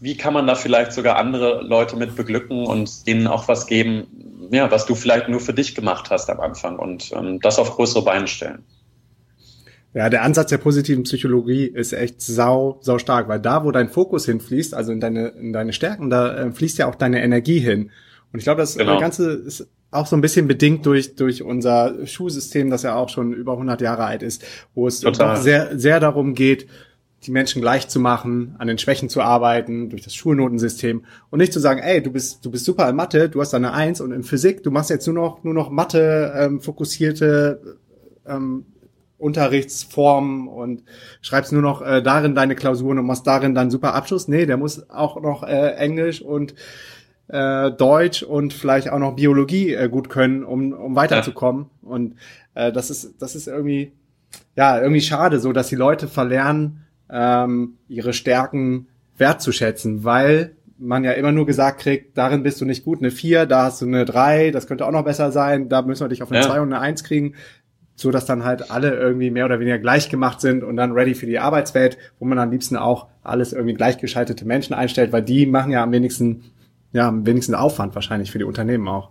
wie kann man da vielleicht sogar andere Leute mit beglücken und denen auch was geben, ja, was du vielleicht nur für dich gemacht hast am Anfang und ähm, das auf größere Beine stellen. Ja, der Ansatz der positiven Psychologie ist echt sau, sau stark, weil da, wo dein Fokus hinfließt, also in deine, in deine Stärken, da äh, fließt ja auch deine Energie hin. Und ich glaube, das genau. Ganze ist auch so ein bisschen bedingt durch, durch unser Schulsystem, das ja auch schon über 100 Jahre alt ist, wo es sehr, sehr darum geht, die Menschen gleich zu machen, an den Schwächen zu arbeiten, durch das Schulnotensystem und nicht zu sagen, ey, du bist, du bist super in Mathe, du hast eine Eins und in Physik, du machst jetzt nur noch, nur noch Mathe, ähm, fokussierte ähm, Unterrichtsformen und schreibst nur noch äh, darin deine Klausuren und machst darin dann super Abschluss. Nee, der muss auch noch äh, Englisch und äh, Deutsch und vielleicht auch noch Biologie äh, gut können, um, um weiterzukommen. Ja. Und äh, das ist, das ist irgendwie, ja, irgendwie schade, so dass die Leute verlernen, ähm, ihre Stärken wertzuschätzen, weil man ja immer nur gesagt kriegt, darin bist du nicht gut, eine 4, da hast du eine 3, das könnte auch noch besser sein, da müssen wir dich auf eine ja. 2 und eine 1 kriegen, so dass dann halt alle irgendwie mehr oder weniger gleich gemacht sind und dann ready für die Arbeitswelt, wo man am liebsten auch alles irgendwie gleichgeschaltete Menschen einstellt, weil die machen ja am wenigsten, ja, am wenigsten Aufwand wahrscheinlich für die Unternehmen auch.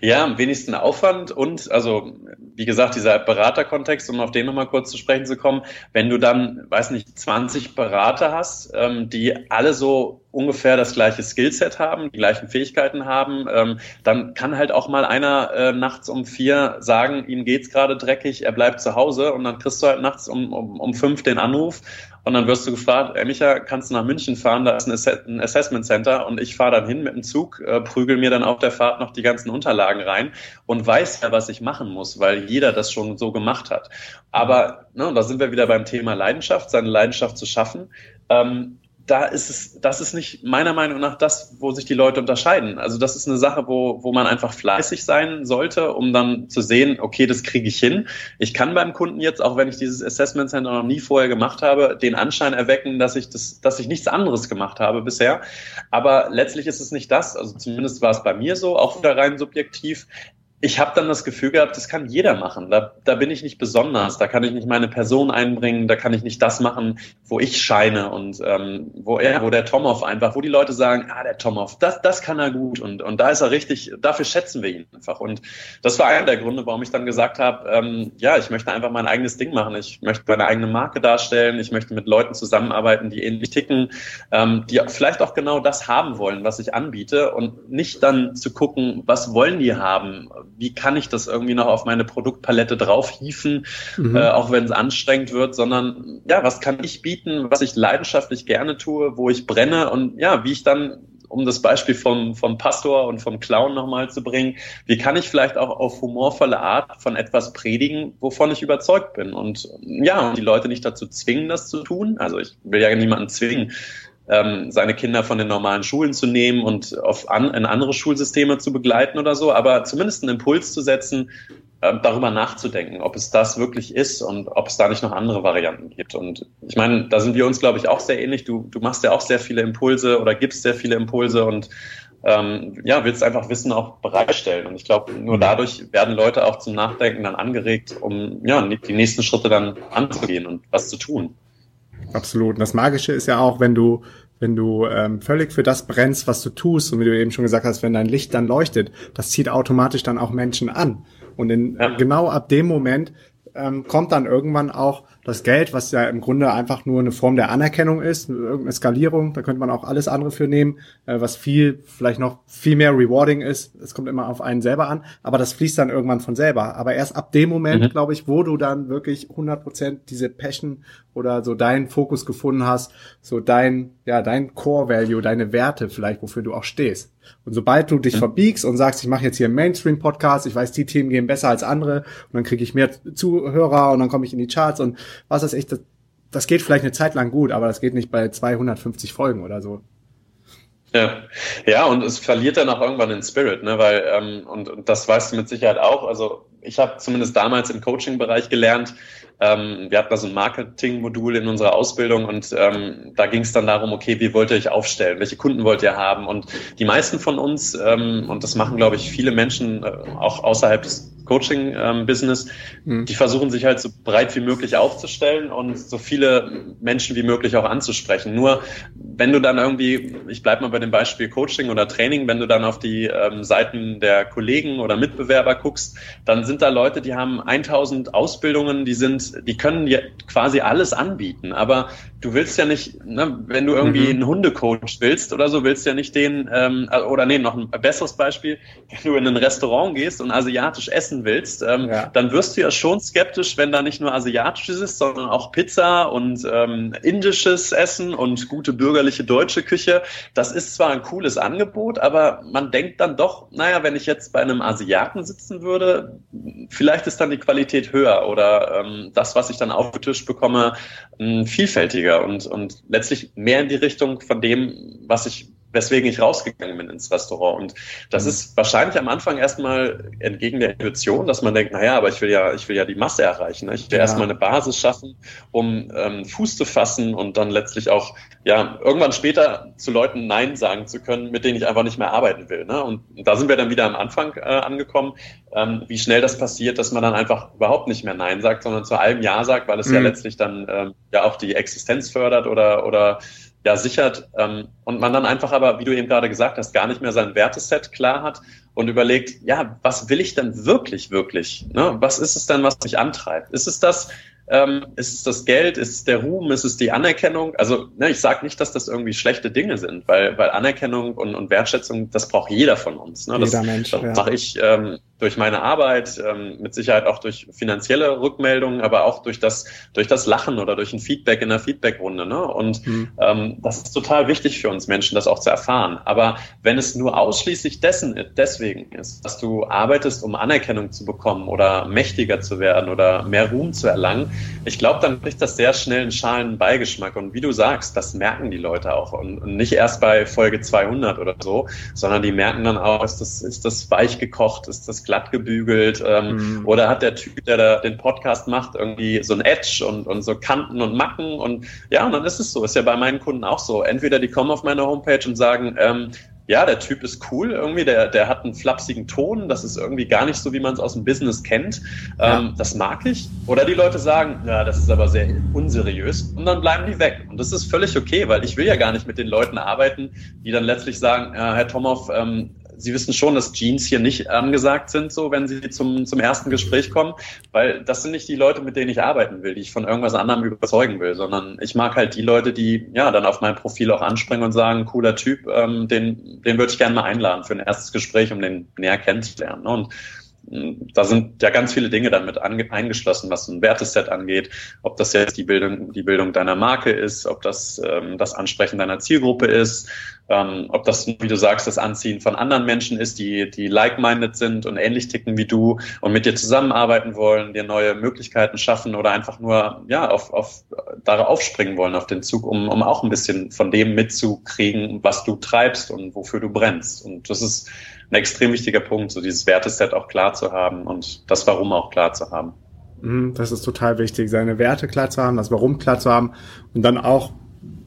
Ja, am wenigsten Aufwand und, also, wie gesagt, dieser Beraterkontext, um auf den nochmal kurz zu sprechen zu kommen, wenn du dann, weiß nicht, 20 Berater hast, ähm, die alle so ungefähr das gleiche Skillset haben, die gleichen Fähigkeiten haben, ähm, dann kann halt auch mal einer äh, nachts um vier sagen, ihm geht's gerade dreckig, er bleibt zu Hause und dann kriegst du halt nachts um, um, um fünf den Anruf und dann wirst du gefragt, ey Micha, kannst du nach München fahren, da ist ein, Ass ein Assessment Center und ich fahre dann hin mit dem Zug, äh, prügel mir dann auf der Fahrt noch die ganzen Unterlagen rein und weiß ja, was ich machen muss, weil jeder das schon so gemacht hat. Aber ne, da sind wir wieder beim Thema Leidenschaft, seine Leidenschaft zu schaffen. Ähm, da ist es, das ist nicht meiner Meinung nach das, wo sich die Leute unterscheiden. Also das ist eine Sache, wo, wo man einfach fleißig sein sollte, um dann zu sehen, okay, das kriege ich hin. Ich kann beim Kunden jetzt, auch wenn ich dieses Assessment Center noch nie vorher gemacht habe, den Anschein erwecken, dass ich das, dass ich nichts anderes gemacht habe bisher. Aber letztlich ist es nicht das. Also zumindest war es bei mir so, auch wieder rein subjektiv ich habe dann das Gefühl gehabt, das kann jeder machen. Da, da bin ich nicht besonders, da kann ich nicht meine Person einbringen, da kann ich nicht das machen, wo ich scheine und ähm, wo er, wo der Tomov einfach, wo die Leute sagen, ah, der Tomov, das, das kann er gut und, und da ist er richtig, dafür schätzen wir ihn einfach. Und das war einer der Gründe, warum ich dann gesagt habe, ähm, ja, ich möchte einfach mein eigenes Ding machen. Ich möchte meine eigene Marke darstellen, ich möchte mit Leuten zusammenarbeiten, die ähnlich ticken, ähm, die vielleicht auch genau das haben wollen, was ich anbiete und nicht dann zu gucken, was wollen die haben wie kann ich das irgendwie noch auf meine Produktpalette draufhieven, mhm. äh, auch wenn es anstrengend wird, sondern ja, was kann ich bieten, was ich leidenschaftlich gerne tue, wo ich brenne und ja, wie ich dann um das Beispiel vom, vom Pastor und vom Clown nochmal zu bringen, wie kann ich vielleicht auch auf humorvolle Art von etwas predigen, wovon ich überzeugt bin und ja, die Leute nicht dazu zwingen, das zu tun. Also ich will ja niemanden zwingen, ähm, seine Kinder von den normalen Schulen zu nehmen und auf an, in andere Schulsysteme zu begleiten oder so, aber zumindest einen Impuls zu setzen, äh, darüber nachzudenken, ob es das wirklich ist und ob es da nicht noch andere Varianten gibt. Und ich meine, da sind wir uns, glaube ich, auch sehr ähnlich. Du, du machst ja auch sehr viele Impulse oder gibst sehr viele Impulse und ähm, ja, willst einfach Wissen auch bereitstellen. Und ich glaube, nur dadurch werden Leute auch zum Nachdenken dann angeregt, um ja, die nächsten Schritte dann anzugehen und was zu tun. Absolut. Und das Magische ist ja auch, wenn du wenn du ähm, völlig für das brennst, was du tust, und wie du eben schon gesagt hast, wenn dein Licht dann leuchtet, das zieht automatisch dann auch Menschen an. Und in, ja. genau ab dem Moment ähm, kommt dann irgendwann auch das Geld, was ja im Grunde einfach nur eine Form der Anerkennung ist, irgendeine Skalierung, da könnte man auch alles andere für nehmen, äh, was viel, vielleicht noch viel mehr rewarding ist. Es kommt immer auf einen selber an, aber das fließt dann irgendwann von selber. Aber erst ab dem Moment, mhm. glaube ich, wo du dann wirklich 100 Prozent diese Passion oder so deinen Fokus gefunden hast, so dein, ja, dein Core Value, deine Werte vielleicht, wofür du auch stehst. Und sobald du dich verbiegst und sagst, ich mache jetzt hier einen Mainstream-Podcast, ich weiß, die Themen gehen besser als andere und dann kriege ich mehr Zuhörer und dann komme ich in die Charts und was ist echt, das, das geht vielleicht eine Zeit lang gut, aber das geht nicht bei 250 Folgen oder so. Ja, ja, und es verliert dann auch irgendwann den Spirit, ne? Weil ähm, und, und das weißt du mit Sicherheit auch. Also ich habe zumindest damals im Coaching-Bereich gelernt, ähm, wir hatten da so ein Marketing-Modul in unserer Ausbildung und ähm, da ging es dann darum, okay, wie wollt ihr euch aufstellen? Welche Kunden wollt ihr haben? Und die meisten von uns, ähm, und das machen, glaube ich, viele Menschen äh, auch außerhalb des Coaching-Business, mhm. die versuchen sich halt so breit wie möglich aufzustellen und so viele Menschen wie möglich auch anzusprechen. Nur wenn du dann irgendwie, ich bleibe mal bei dem Beispiel Coaching oder Training, wenn du dann auf die ähm, Seiten der Kollegen oder Mitbewerber guckst, dann sind da Leute, die haben 1000 Ausbildungen, die sind, die können dir quasi alles anbieten, aber du willst ja nicht, ne, wenn du irgendwie mhm. einen Hundecoach willst oder so, willst du ja nicht den, ähm, oder nee, noch ein besseres Beispiel, [LAUGHS] wenn du in ein Restaurant gehst und asiatisch essen willst, ähm, ja. dann wirst du ja schon skeptisch, wenn da nicht nur asiatisches ist, sondern auch Pizza und ähm, indisches Essen und gute bürgerliche deutsche Küche. Das ist zwar ein cooles Angebot, aber man denkt dann doch, naja, wenn ich jetzt bei einem Asiaten sitzen würde, vielleicht ist dann die Qualität höher oder ähm, das, was ich dann aufgetischt bekomme, vielfältiger und, und letztlich mehr in die Richtung von dem, was ich weswegen ich rausgegangen bin ins Restaurant. Und das mhm. ist wahrscheinlich am Anfang erstmal entgegen der Intuition, dass man denkt, naja, aber ich will ja, ich will ja die Masse erreichen. Ne? Ich will ja. erstmal eine Basis schaffen, um ähm, Fuß zu fassen und dann letztlich auch, ja, irgendwann später zu Leuten Nein sagen zu können, mit denen ich einfach nicht mehr arbeiten will. Ne? Und da sind wir dann wieder am Anfang äh, angekommen, ähm, wie schnell das passiert, dass man dann einfach überhaupt nicht mehr Nein sagt, sondern zu allem Ja sagt, weil es mhm. ja letztlich dann ähm, ja auch die Existenz fördert oder, oder ja, sichert ähm, und man dann einfach aber, wie du eben gerade gesagt hast, gar nicht mehr sein Werteset klar hat und überlegt, ja, was will ich denn wirklich, wirklich? Ne? Was ist es denn, was mich antreibt? Ist es das, ähm, ist es das Geld? Ist es der Ruhm? Ist es die Anerkennung? Also ne, ich sage nicht, dass das irgendwie schlechte Dinge sind, weil, weil Anerkennung und, und Wertschätzung, das braucht jeder von uns. Ne? Das, jeder Mensch. Das ja. mache ich ähm, durch meine Arbeit, ähm, mit Sicherheit auch durch finanzielle Rückmeldungen, aber auch durch das, durch das Lachen oder durch ein Feedback in der Feedbackrunde. Ne? Und mhm. ähm, das ist total wichtig für uns Menschen, das auch zu erfahren. Aber wenn es nur ausschließlich dessen, deswegen ist, dass du arbeitest, um Anerkennung zu bekommen oder mächtiger zu werden oder mehr Ruhm zu erlangen, ich glaube, dann kriegt das sehr schnell einen schalen Beigeschmack. Und wie du sagst, das merken die Leute auch. Und, und nicht erst bei Folge 200 oder so, sondern die merken dann auch, ist das, ist das weich gekocht, ist das glatt gebügelt ähm, mhm. oder hat der Typ, der da den Podcast macht, irgendwie so ein Edge und, und so Kanten und Macken. Und ja, und dann ist es so. Ist ja bei meinen Kunden auch so. Entweder die kommen auf meine Homepage und sagen, ähm, ja, der Typ ist cool irgendwie, der, der hat einen flapsigen Ton, das ist irgendwie gar nicht so, wie man es aus dem Business kennt. Ja. Ähm, das mag ich. Oder die Leute sagen, ja, das ist aber sehr unseriös und dann bleiben die weg. Und das ist völlig okay, weil ich will ja gar nicht mit den Leuten arbeiten, die dann letztlich sagen, ja, Herr Tomhoff, ähm, Sie wissen schon, dass Jeans hier nicht angesagt sind, so wenn Sie zum, zum ersten Gespräch kommen, weil das sind nicht die Leute, mit denen ich arbeiten will, die ich von irgendwas anderem überzeugen will, sondern ich mag halt die Leute, die ja dann auf mein Profil auch anspringen und sagen, cooler Typ, ähm, den, den würde ich gerne mal einladen für ein erstes Gespräch, um den näher kennenzulernen. Und da sind ja ganz viele Dinge damit eingeschlossen, was ein Werteset angeht, ob das jetzt die Bildung, die Bildung deiner Marke ist, ob das ähm, das Ansprechen deiner Zielgruppe ist, ähm, ob das, wie du sagst, das Anziehen von anderen Menschen ist, die, die like-minded sind und ähnlich ticken wie du und mit dir zusammenarbeiten wollen, dir neue Möglichkeiten schaffen oder einfach nur, ja, auf, auf, darauf aufspringen wollen auf den Zug, um, um auch ein bisschen von dem mitzukriegen, was du treibst und wofür du brennst. Und das ist ein extrem wichtiger Punkt, so dieses Werteset auch klar zu haben und das Warum auch klar zu haben. Mhm, das ist total wichtig, seine Werte klar zu haben, das Warum klar zu haben und dann auch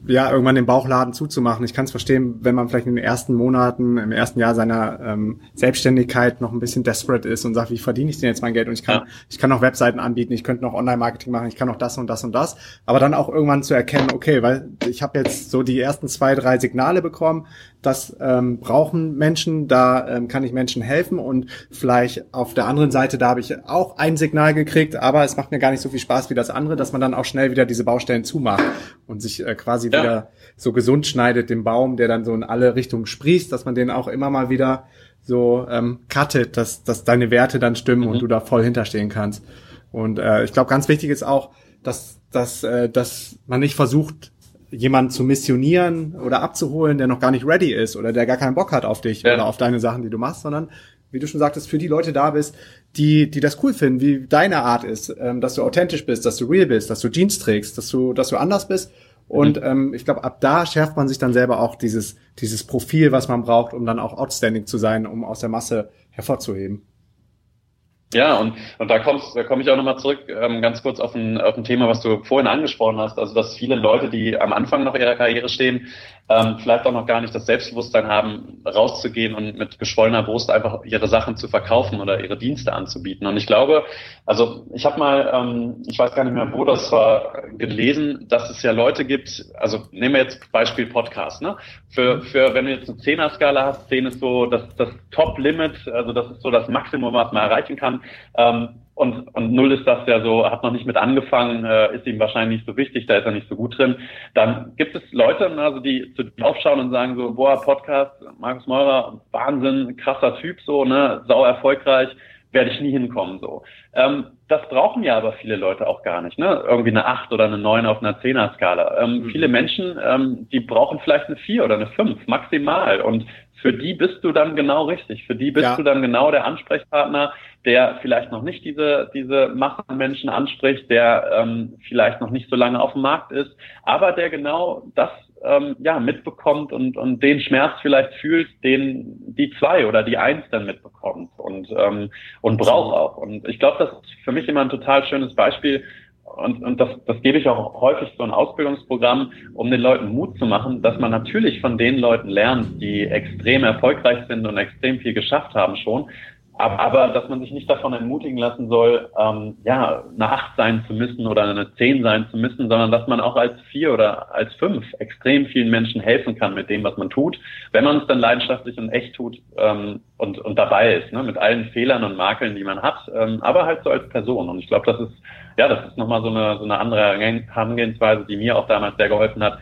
ja, irgendwann den Bauchladen zuzumachen. Ich kann es verstehen, wenn man vielleicht in den ersten Monaten, im ersten Jahr seiner ähm, Selbstständigkeit noch ein bisschen desperate ist und sagt, wie verdiene ich denn jetzt mein Geld? Und ich kann, ja. ich kann noch Webseiten anbieten, ich könnte noch Online-Marketing machen, ich kann noch das und das und das. Aber dann auch irgendwann zu erkennen, okay, weil ich habe jetzt so die ersten zwei, drei Signale bekommen, das ähm, brauchen Menschen, da ähm, kann ich Menschen helfen und vielleicht auf der anderen Seite, da habe ich auch ein Signal gekriegt, aber es macht mir gar nicht so viel Spaß wie das andere, dass man dann auch schnell wieder diese Baustellen zumacht und sich äh, quasi ja. wieder so gesund schneidet, den Baum, der dann so in alle Richtungen sprießt, dass man den auch immer mal wieder so ähm, cuttet, dass, dass deine Werte dann stimmen mhm. und du da voll hinterstehen kannst. Und äh, ich glaube, ganz wichtig ist auch, dass, dass, äh, dass man nicht versucht, jemanden zu missionieren oder abzuholen, der noch gar nicht ready ist oder der gar keinen Bock hat auf dich ja. oder auf deine Sachen, die du machst, sondern wie du schon sagtest, für die Leute da bist, die, die das cool finden, wie deine Art ist, ähm, dass du authentisch bist, dass du real bist, dass du Jeans trägst, dass du, dass du anders bist. Und mhm. ähm, ich glaube, ab da schärft man sich dann selber auch dieses, dieses Profil, was man braucht, um dann auch outstanding zu sein, um aus der Masse hervorzuheben. Ja, und, und da kommst, da komme ich auch nochmal zurück, ähm, ganz kurz auf ein, auf ein Thema, was du vorhin angesprochen hast. Also, dass viele Leute, die am Anfang noch ihrer Karriere stehen, ähm, vielleicht auch noch gar nicht das Selbstbewusstsein haben, rauszugehen und mit geschwollener Brust einfach ihre Sachen zu verkaufen oder ihre Dienste anzubieten. Und ich glaube, also ich habe mal, ähm, ich weiß gar nicht mehr, wo das war, gelesen, dass es ja Leute gibt, also nehmen wir jetzt Beispiel Podcast, ne? Für, für wenn du jetzt eine Zehner-Skala hast, 10 ist so das, das Top-Limit, also das ist so das Maximum, was man erreichen kann. Ähm, und, und null ist das ja so, hat noch nicht mit angefangen, äh, ist ihm wahrscheinlich nicht so wichtig, da ist er nicht so gut drin. Dann gibt es Leute, also die zu dir aufschauen und sagen so, boah, Podcast, Markus Meurer, Wahnsinn, krasser Typ, so, ne, sau erfolgreich, werde ich nie hinkommen, so. Ähm, das brauchen ja aber viele Leute auch gar nicht, ne? Irgendwie eine 8 oder eine 9 auf einer 10er Skala. Ähm, mhm. Viele Menschen, ähm, die brauchen vielleicht eine 4 oder eine 5 maximal. Und für die bist du dann genau richtig. Für die bist ja. du dann genau der Ansprechpartner, der vielleicht noch nicht diese, diese Massenmenschen anspricht, der ähm, vielleicht noch nicht so lange auf dem Markt ist, aber der genau das ähm, ja, mitbekommt und, und den Schmerz vielleicht fühlt, den die zwei oder die eins dann mitbekommt und, ähm, und braucht auch. Und ich glaube, das ist für mich immer ein total schönes Beispiel, und, und das, das gebe ich auch häufig so ein Ausbildungsprogramm, um den Leuten Mut zu machen, dass man natürlich von den Leuten lernt, die extrem erfolgreich sind und extrem viel geschafft haben schon, aber, aber dass man sich nicht davon entmutigen lassen soll, ähm, ja, eine Acht sein zu müssen oder eine Zehn sein zu müssen, sondern dass man auch als vier oder als fünf extrem vielen Menschen helfen kann mit dem, was man tut, wenn man es dann leidenschaftlich und echt tut ähm, und, und dabei ist, ne, mit allen Fehlern und Makeln, die man hat, ähm, aber halt so als Person. Und ich glaube, das ist, ja, das ist nochmal so eine, so eine andere Herangehensweise, die mir auch damals sehr geholfen hat,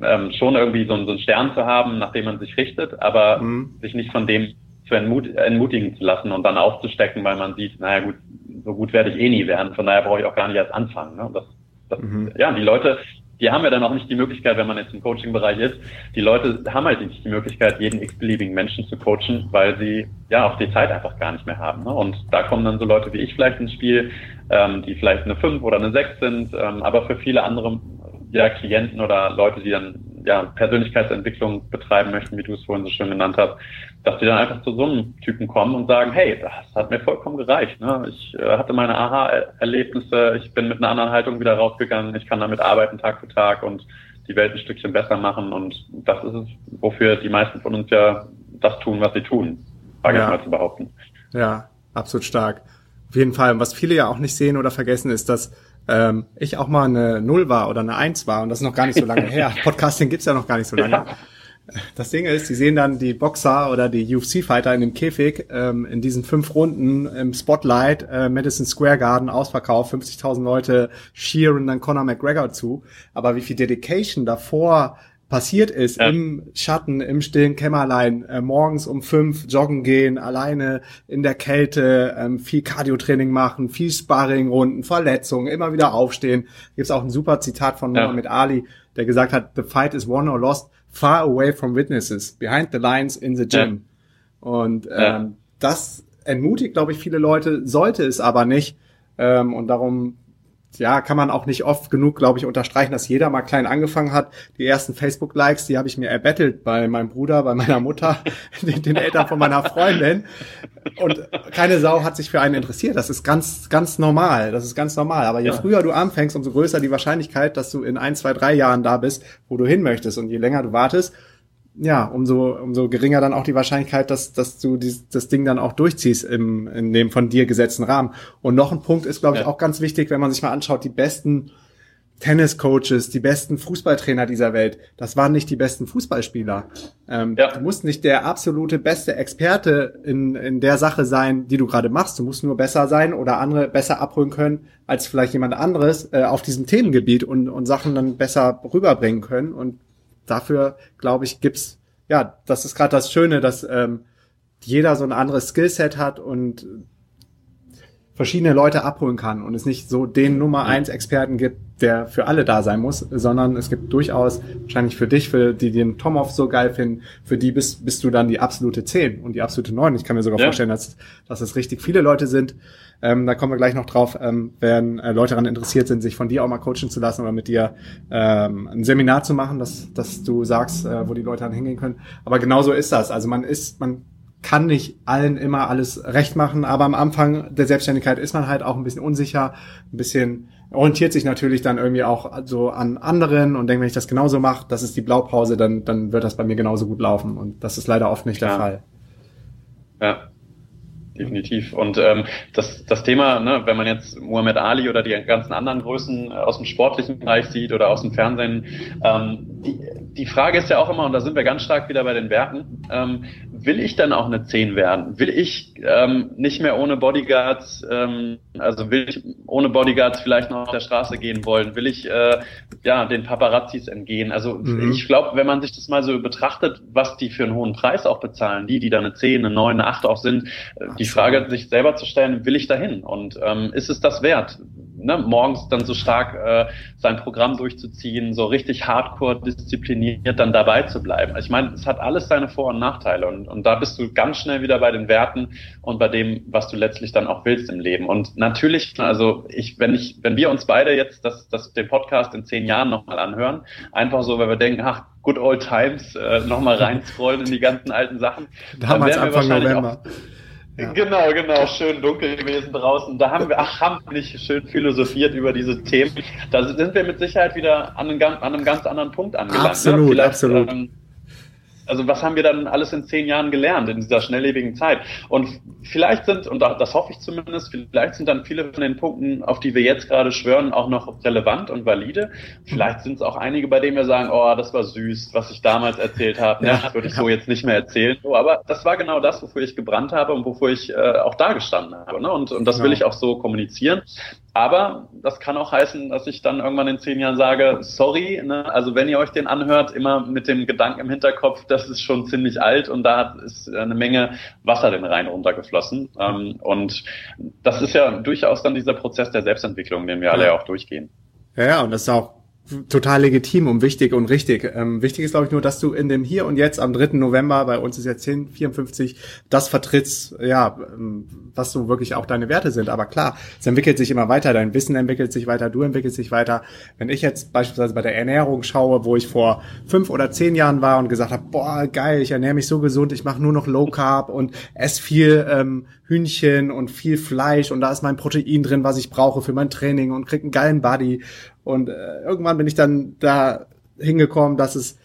ähm, schon irgendwie so, so einen Stern zu haben, nach dem man sich richtet, aber mhm. sich nicht von dem zu entmut entmutigen zu lassen und dann aufzustecken, weil man sieht, naja gut, so gut werde ich eh nie werden, von daher brauche ich auch gar nicht erst anfangen. Ne? Das, das, mhm. Ja, die Leute, die haben ja dann auch nicht die Möglichkeit, wenn man jetzt im Coaching-Bereich ist, die Leute haben halt nicht die Möglichkeit, jeden x-beliebigen Menschen zu coachen, weil sie ja auch die Zeit einfach gar nicht mehr haben. Ne? Und da kommen dann so Leute wie ich vielleicht ins Spiel, ähm, die vielleicht eine 5 oder eine 6 sind, ähm, aber für viele andere ja, Klienten oder Leute, die dann ja, Persönlichkeitsentwicklung betreiben möchten, wie du es vorhin so schön genannt hast, dass die dann einfach zu so einem Typen kommen und sagen, hey, das hat mir vollkommen gereicht. Ne? Ich äh, hatte meine Aha-Erlebnisse, ich bin mit einer anderen Haltung wieder rausgegangen, ich kann damit arbeiten Tag für Tag und die Welt ein Stückchen besser machen und das ist es, wofür die meisten von uns ja das tun, was sie tun, wage ja. ich mal zu behaupten. Ja, absolut stark. Auf jeden Fall. Und was viele ja auch nicht sehen oder vergessen, ist, dass ähm, ich auch mal eine Null war oder eine Eins war und das ist noch gar nicht so lange [LAUGHS] her. Podcasting gibt's ja noch gar nicht so lange. Das Ding ist, die sehen dann die Boxer oder die UFC-Fighter in dem Käfig ähm, in diesen fünf Runden im Spotlight, äh, Madison Square Garden, Ausverkauf, 50.000 Leute cheeren dann Conor McGregor zu. Aber wie viel Dedication davor passiert ist ja. im Schatten, im stillen Kämmerlein, äh, morgens um fünf joggen gehen, alleine in der Kälte, ähm, viel Cardiotraining machen, viel Sparringrunden, Verletzungen, immer wieder aufstehen. Gibt's auch ein super Zitat von ja. Muhammad Ali, der gesagt hat, the fight is won or lost far away from witnesses, behind the lines in the gym. Ja. Und ähm, das entmutigt, glaube ich, viele Leute, sollte es aber nicht. Ähm, und darum ja, kann man auch nicht oft genug, glaube ich, unterstreichen, dass jeder mal klein angefangen hat. Die ersten Facebook-Likes, die habe ich mir erbettelt bei meinem Bruder, bei meiner Mutter, [LAUGHS] den, den, Eltern von meiner Freundin. Und keine Sau hat sich für einen interessiert. Das ist ganz, ganz normal. Das ist ganz normal. Aber je ja. früher du anfängst, umso größer die Wahrscheinlichkeit, dass du in ein, zwei, drei Jahren da bist, wo du hin möchtest. Und je länger du wartest, ja, umso, umso geringer dann auch die Wahrscheinlichkeit, dass, dass du dies, das Ding dann auch durchziehst im, in dem von dir gesetzten Rahmen. Und noch ein Punkt ist, glaube ich, ja. auch ganz wichtig, wenn man sich mal anschaut, die besten Tenniscoaches, die besten Fußballtrainer dieser Welt, das waren nicht die besten Fußballspieler. Ähm, ja. Du musst nicht der absolute beste Experte in, in der Sache sein, die du gerade machst. Du musst nur besser sein oder andere besser abholen können als vielleicht jemand anderes äh, auf diesem Themengebiet und, und Sachen dann besser rüberbringen können. Und dafür, glaube ich, gibt's, ja, das ist gerade das Schöne, dass ähm, jeder so ein anderes Skillset hat und verschiedene Leute abholen kann und es nicht so den Nummer eins Experten gibt, der für alle da sein muss, sondern es gibt durchaus wahrscheinlich für dich, für die den Tomov so geil finden, für die bist, bist du dann die absolute 10 und die absolute 9. Ich kann mir sogar ja. vorstellen, dass, dass es richtig viele Leute sind. Ähm, da kommen wir gleich noch drauf, ähm, wenn äh, Leute daran interessiert sind, sich von dir auch mal coachen zu lassen oder mit dir ähm, ein Seminar zu machen, dass, dass du sagst, äh, wo die Leute dann hingehen können. Aber genauso ist das. Also man ist, man kann nicht allen immer alles recht machen, aber am Anfang der Selbstständigkeit ist man halt auch ein bisschen unsicher, ein bisschen orientiert sich natürlich dann irgendwie auch so an anderen und denkt, wenn ich das genauso mache, das ist die Blaupause, dann, dann wird das bei mir genauso gut laufen. Und das ist leider oft nicht der Fall. Ja, definitiv. Und ähm, das, das Thema, ne, wenn man jetzt Muhammad Ali oder die ganzen anderen Größen aus dem sportlichen Bereich sieht oder aus dem Fernsehen, ähm, die, die Frage ist ja auch immer, und da sind wir ganz stark wieder bei den Werten, ähm, will ich dann auch eine 10 werden? Will ich ähm, nicht mehr ohne Bodyguards, ähm, also will ich ohne Bodyguards vielleicht noch auf der Straße gehen wollen? Will ich äh, ja den Paparazzis entgehen? Also mhm. ich glaube, wenn man sich das mal so betrachtet, was die für einen hohen Preis auch bezahlen, die, die da eine 10, eine 9, eine 8 auch sind, äh, die Frage sich selber zu stellen, will ich dahin? Und ähm, ist es das wert? Ne, morgens dann so stark äh, sein Programm durchzuziehen, so richtig hardcore diszipliniert dann dabei zu bleiben. Ich meine, es hat alles seine Vor- und Nachteile und, und da bist du ganz schnell wieder bei den Werten und bei dem, was du letztlich dann auch willst im Leben. Und natürlich, also ich, wenn ich, wenn wir uns beide jetzt das, das den Podcast in zehn Jahren nochmal anhören, einfach so, weil wir denken, ach, good old times, äh, nochmal [LAUGHS] reinscrollen in die ganzen alten Sachen. Damals Anfang November. Auch, ja. Genau, genau, schön dunkel gewesen draußen. Da haben wir, ach, haben wir nicht schön philosophiert über diese Themen. Da sind wir mit Sicherheit wieder an einem, an einem ganz anderen Punkt angelangt. Absolut, ne? absolut. Ähm, also was haben wir dann alles in zehn Jahren gelernt in dieser schnelllebigen Zeit? Und vielleicht sind, und das hoffe ich zumindest, vielleicht sind dann viele von den Punkten, auf die wir jetzt gerade schwören, auch noch relevant und valide. Vielleicht sind es auch einige, bei denen wir sagen, oh, das war süß, was ich damals erzählt habe. Ne? Ja, das würde ich so jetzt nicht mehr erzählen. So, aber das war genau das, wofür ich gebrannt habe und wofür ich äh, auch da gestanden habe. Ne? Und, und das ja. will ich auch so kommunizieren. Aber das kann auch heißen, dass ich dann irgendwann in zehn Jahren sage, sorry, ne? also wenn ihr euch den anhört, immer mit dem Gedanken im Hinterkopf, das ist schon ziemlich alt und da ist eine Menge Wasser den Rhein runtergeflossen. Ähm, und das ist ja durchaus dann dieser Prozess der Selbstentwicklung, den wir alle ja auch durchgehen. Ja, ja, und das ist auch total legitim und wichtig und richtig. Ähm, wichtig ist, glaube ich, nur, dass du in dem Hier und Jetzt am 3. November, bei uns ist jetzt 1054, das vertrittst, ja, ähm, was so wirklich auch deine Werte sind. Aber klar, es entwickelt sich immer weiter, dein Wissen entwickelt sich weiter, du entwickelst dich weiter. Wenn ich jetzt beispielsweise bei der Ernährung schaue, wo ich vor fünf oder zehn Jahren war und gesagt habe, boah, geil, ich ernähre mich so gesund, ich mache nur noch Low Carb und esse viel ähm, Hühnchen und viel Fleisch und da ist mein Protein drin, was ich brauche für mein Training und krieg einen geilen Body und äh, irgendwann bin ich dann da hingekommen, dass es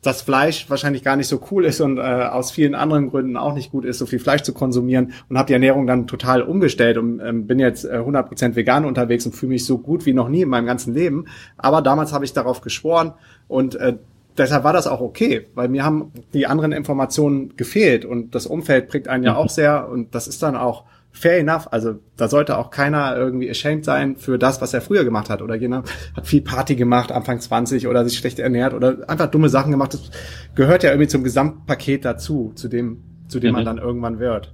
das Fleisch wahrscheinlich gar nicht so cool ist und äh, aus vielen anderen Gründen auch nicht gut ist, so viel Fleisch zu konsumieren und habe die Ernährung dann total umgestellt und ähm, bin jetzt äh, 100% vegan unterwegs und fühle mich so gut wie noch nie in meinem ganzen Leben. Aber damals habe ich darauf geschworen und äh, deshalb war das auch okay, weil mir haben die anderen Informationen gefehlt und das Umfeld prägt einen ja mhm. auch sehr und das ist dann auch fair enough. Also da sollte auch keiner irgendwie ashamed sein für das, was er früher gemacht hat. Oder jemand hat viel Party gemacht, Anfang 20 oder sich schlecht ernährt oder einfach dumme Sachen gemacht. Das gehört ja irgendwie zum Gesamtpaket dazu, zu dem, zu dem mhm. man dann irgendwann wird.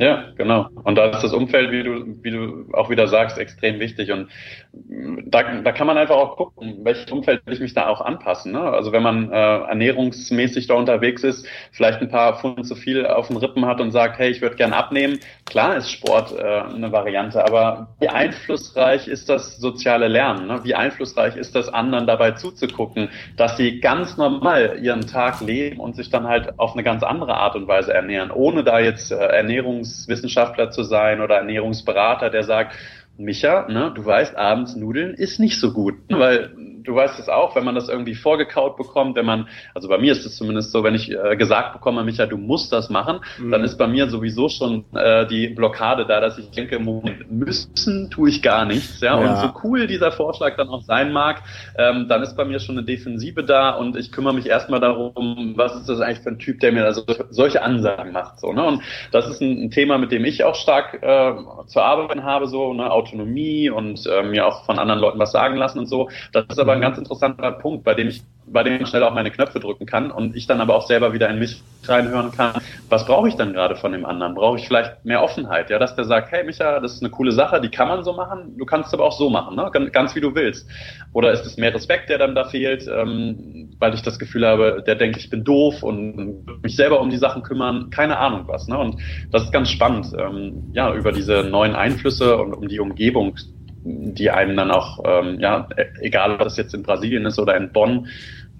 Ja, genau. Und da ist das Umfeld, wie du, wie du auch wieder sagst, extrem wichtig. Und da, da kann man einfach auch gucken, welches Umfeld will ich mich da auch anpassen. Ne? Also wenn man äh, ernährungsmäßig da unterwegs ist, vielleicht ein paar Pfund zu viel auf den Rippen hat und sagt, hey, ich würde gern abnehmen. Klar ist Sport äh, eine Variante, aber wie einflussreich ist das soziale Lernen? Ne? Wie einflussreich ist das, anderen dabei zuzugucken, dass sie ganz normal ihren Tag leben und sich dann halt auf eine ganz andere Art und Weise ernähren, ohne da jetzt äh, Ernährungs Ernährungswissenschaftler zu sein oder Ernährungsberater, der sagt, Micha, ne, du weißt, abends Nudeln ist nicht so gut, weil du weißt es auch, wenn man das irgendwie vorgekaut bekommt, wenn man, also bei mir ist es zumindest so, wenn ich äh, gesagt bekomme, Micha, du musst das machen, mhm. dann ist bei mir sowieso schon äh, die Blockade da, dass ich denke, Moment, müssen tue ich gar nichts, ja? ja. Und so cool dieser Vorschlag dann auch sein mag, ähm, dann ist bei mir schon eine Defensive da und ich kümmere mich erstmal darum, was ist das eigentlich für ein Typ, der mir also solche Ansagen macht, so, ne? Und das ist ein, ein Thema, mit dem ich auch stark äh, zu arbeiten habe, so, ne? Autonomie und äh, mir auch von anderen Leuten was sagen lassen und so. Das ist aber ein mhm. ganz interessanter Punkt, bei dem ich bei dem ich schnell auch meine Knöpfe drücken kann und ich dann aber auch selber wieder in mich reinhören kann, was brauche ich dann gerade von dem anderen? Brauche ich vielleicht mehr Offenheit? Ja, dass der sagt, hey Micha, das ist eine coole Sache, die kann man so machen, du kannst es aber auch so machen, ne? ganz wie du willst. Oder ist es mehr Respekt, der dann da fehlt, ähm, weil ich das Gefühl habe, der denkt, ich bin doof und mich selber um die Sachen kümmern, keine Ahnung was. Ne? Und das ist ganz spannend, ähm, ja, über diese neuen Einflüsse und um die Umgebung die einem dann auch, ähm, ja, egal ob das jetzt in Brasilien ist oder in Bonn,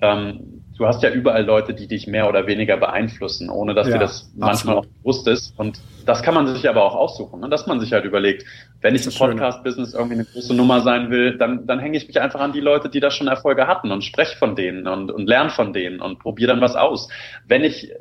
ähm, du hast ja überall Leute, die dich mehr oder weniger beeinflussen, ohne dass ja, dir das manchmal auch bewusst ist. Und das kann man sich aber auch aussuchen, ne? dass man sich halt überlegt, wenn ich im Podcast-Business irgendwie eine große Nummer sein will, dann, dann hänge ich mich einfach an die Leute, die da schon Erfolge hatten und spreche von denen und, und lerne von denen und probiere dann was aus. Wenn ich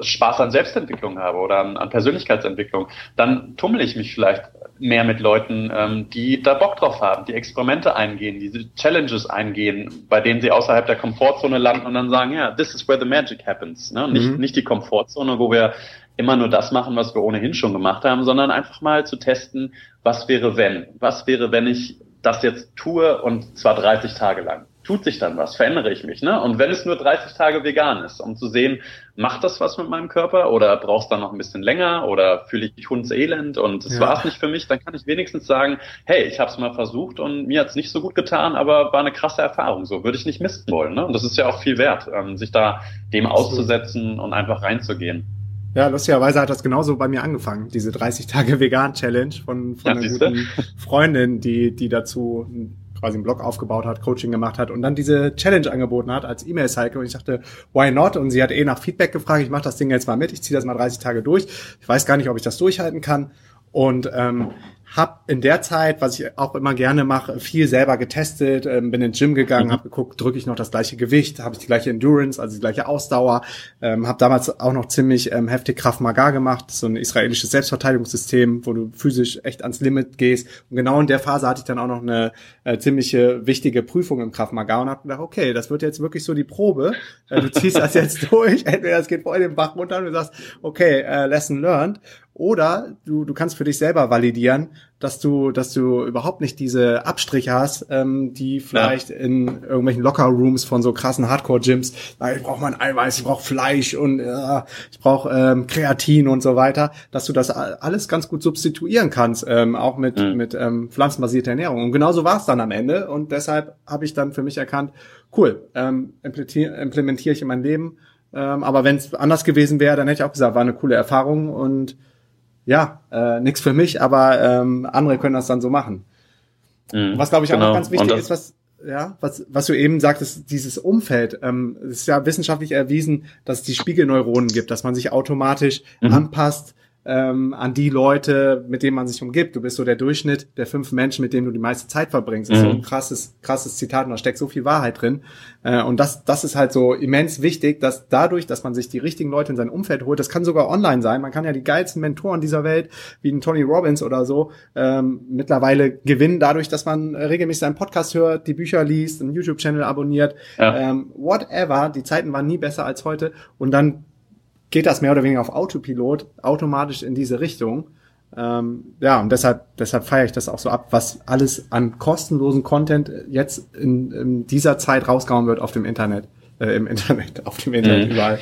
Spaß an Selbstentwicklung habe oder an, an Persönlichkeitsentwicklung, dann tummel ich mich vielleicht mehr mit Leuten, ähm, die da Bock drauf haben, die Experimente eingehen, diese Challenges eingehen, bei denen sie außerhalb der Komfortzone landen und dann sagen, ja, this is where the magic happens. Ne? Nicht, mhm. nicht die Komfortzone, wo wir immer nur das machen, was wir ohnehin schon gemacht haben, sondern einfach mal zu testen, was wäre wenn? Was wäre, wenn ich das jetzt tue und zwar 30 Tage lang? Tut sich dann was, verändere ich mich. Ne? Und wenn es nur 30 Tage vegan ist, um zu sehen, macht das was mit meinem Körper oder brauchst dann noch ein bisschen länger oder fühle ich mich hundselend und es ja. war es nicht für mich, dann kann ich wenigstens sagen, hey, ich habe es mal versucht und mir hat es nicht so gut getan, aber war eine krasse Erfahrung. So würde ich nicht missen wollen. Ne? Und das ist ja auch viel wert, ähm, sich da dem auszusetzen und einfach reinzugehen. Ja, lustigerweise hat das genauso bei mir angefangen, diese 30 Tage Vegan Challenge von, von ja, einer guten Freundin, die, die dazu quasi einen Blog aufgebaut hat, Coaching gemacht hat und dann diese Challenge angeboten hat als E-Mail-Cycle und ich dachte, why not? Und sie hat eh nach Feedback gefragt, ich mache das Ding jetzt mal mit, ich ziehe das mal 30 Tage durch. Ich weiß gar nicht, ob ich das durchhalten kann. Und ähm, habe in der Zeit, was ich auch immer gerne mache, viel selber getestet, ähm, bin ins Gym gegangen, mhm. habe geguckt, drücke ich noch das gleiche Gewicht, habe ich die gleiche Endurance, also die gleiche Ausdauer, ähm, habe damals auch noch ziemlich ähm, heftig Kraft Maga gemacht, so ein israelisches Selbstverteidigungssystem, wo du physisch echt ans Limit gehst. Und genau in der Phase hatte ich dann auch noch eine äh, ziemliche wichtige Prüfung im Kraft Maga und habe gedacht, okay, das wird jetzt wirklich so die Probe. Äh, du ziehst das jetzt [LAUGHS] durch, entweder es geht voll den Bach runter und du sagst, okay, äh, lesson learned. Oder du, du kannst für dich selber validieren, dass du, dass du überhaupt nicht diese Abstriche hast, ähm, die vielleicht ja. in irgendwelchen Locker-Rooms von so krassen Hardcore-Gyms, ich brauche mein Eiweiß, ich brauche Fleisch und äh, ich brauche ähm, Kreatin und so weiter, dass du das alles ganz gut substituieren kannst, ähm, auch mit, mhm. mit ähm, pflanzenbasierter Ernährung. Und genauso war es dann am Ende. Und deshalb habe ich dann für mich erkannt, cool, ähm, implementiere implementier ich in mein Leben. Ähm, aber wenn es anders gewesen wäre, dann hätte ich auch gesagt, war eine coole Erfahrung und ja, äh, nichts für mich, aber ähm, andere können das dann so machen. Mhm, was glaube ich genau. auch ganz wichtig ist, was ja, was, was du eben sagtest, dieses Umfeld, ähm, es ist ja wissenschaftlich erwiesen, dass es die Spiegelneuronen gibt, dass man sich automatisch mhm. anpasst ähm, an die Leute, mit denen man sich umgibt. Du bist so der Durchschnitt der fünf Menschen, mit denen du die meiste Zeit verbringst. Das ist so ein mhm. krasses, krasses Zitat und da steckt so viel Wahrheit drin. Äh, und das, das ist halt so immens wichtig, dass dadurch, dass man sich die richtigen Leute in sein Umfeld holt, das kann sogar online sein. Man kann ja die geilsten Mentoren dieser Welt, wie ein Tony Robbins oder so, ähm, mittlerweile gewinnen, dadurch, dass man regelmäßig seinen Podcast hört, die Bücher liest, einen YouTube-Channel abonniert, ja. ähm, whatever. Die Zeiten waren nie besser als heute. Und dann geht das mehr oder weniger auf Autopilot automatisch in diese Richtung. Ähm, ja, und deshalb, deshalb feiere ich das auch so ab, was alles an kostenlosen Content jetzt in, in dieser Zeit rausgehauen wird auf dem Internet, äh, im Internet, [LAUGHS] auf dem Internet mhm. überall.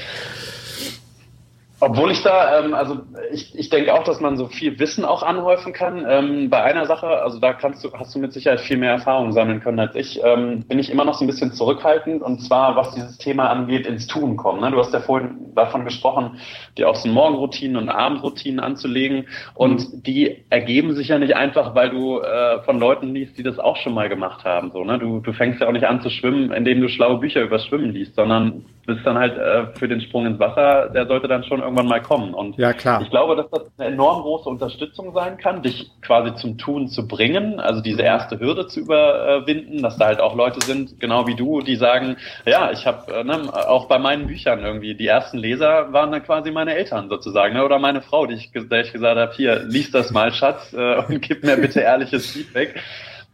Obwohl ich da, ähm, also ich, ich denke auch, dass man so viel Wissen auch anhäufen kann. Ähm, bei einer Sache, also da kannst du, hast du mit Sicherheit viel mehr Erfahrung sammeln können als ich, ähm, bin ich immer noch so ein bisschen zurückhaltend und zwar, was dieses Thema angeht, ins Tun kommen. Ne? Du hast ja vorhin davon gesprochen, dir auch so Morgenroutinen und Abendroutinen anzulegen und mhm. die ergeben sich ja nicht einfach, weil du äh, von Leuten liest, die das auch schon mal gemacht haben. So, ne? du, du fängst ja auch nicht an zu schwimmen, indem du schlaue Bücher über Schwimmen liest, sondern bist dann halt äh, für den Sprung ins Wasser, der sollte dann schon irgendwann mal kommen. Und ja, klar. ich glaube, dass das eine enorm große Unterstützung sein kann, dich quasi zum Tun zu bringen, also diese erste Hürde zu überwinden, dass da halt auch Leute sind, genau wie du, die sagen, ja, ich habe äh, ne, auch bei meinen Büchern irgendwie, die ersten Leser waren dann quasi meine Eltern sozusagen, ne, oder meine Frau, die ich, der ich gesagt habe, hier, lies das mal, Schatz, äh, und gib mir bitte ehrliches Feedback.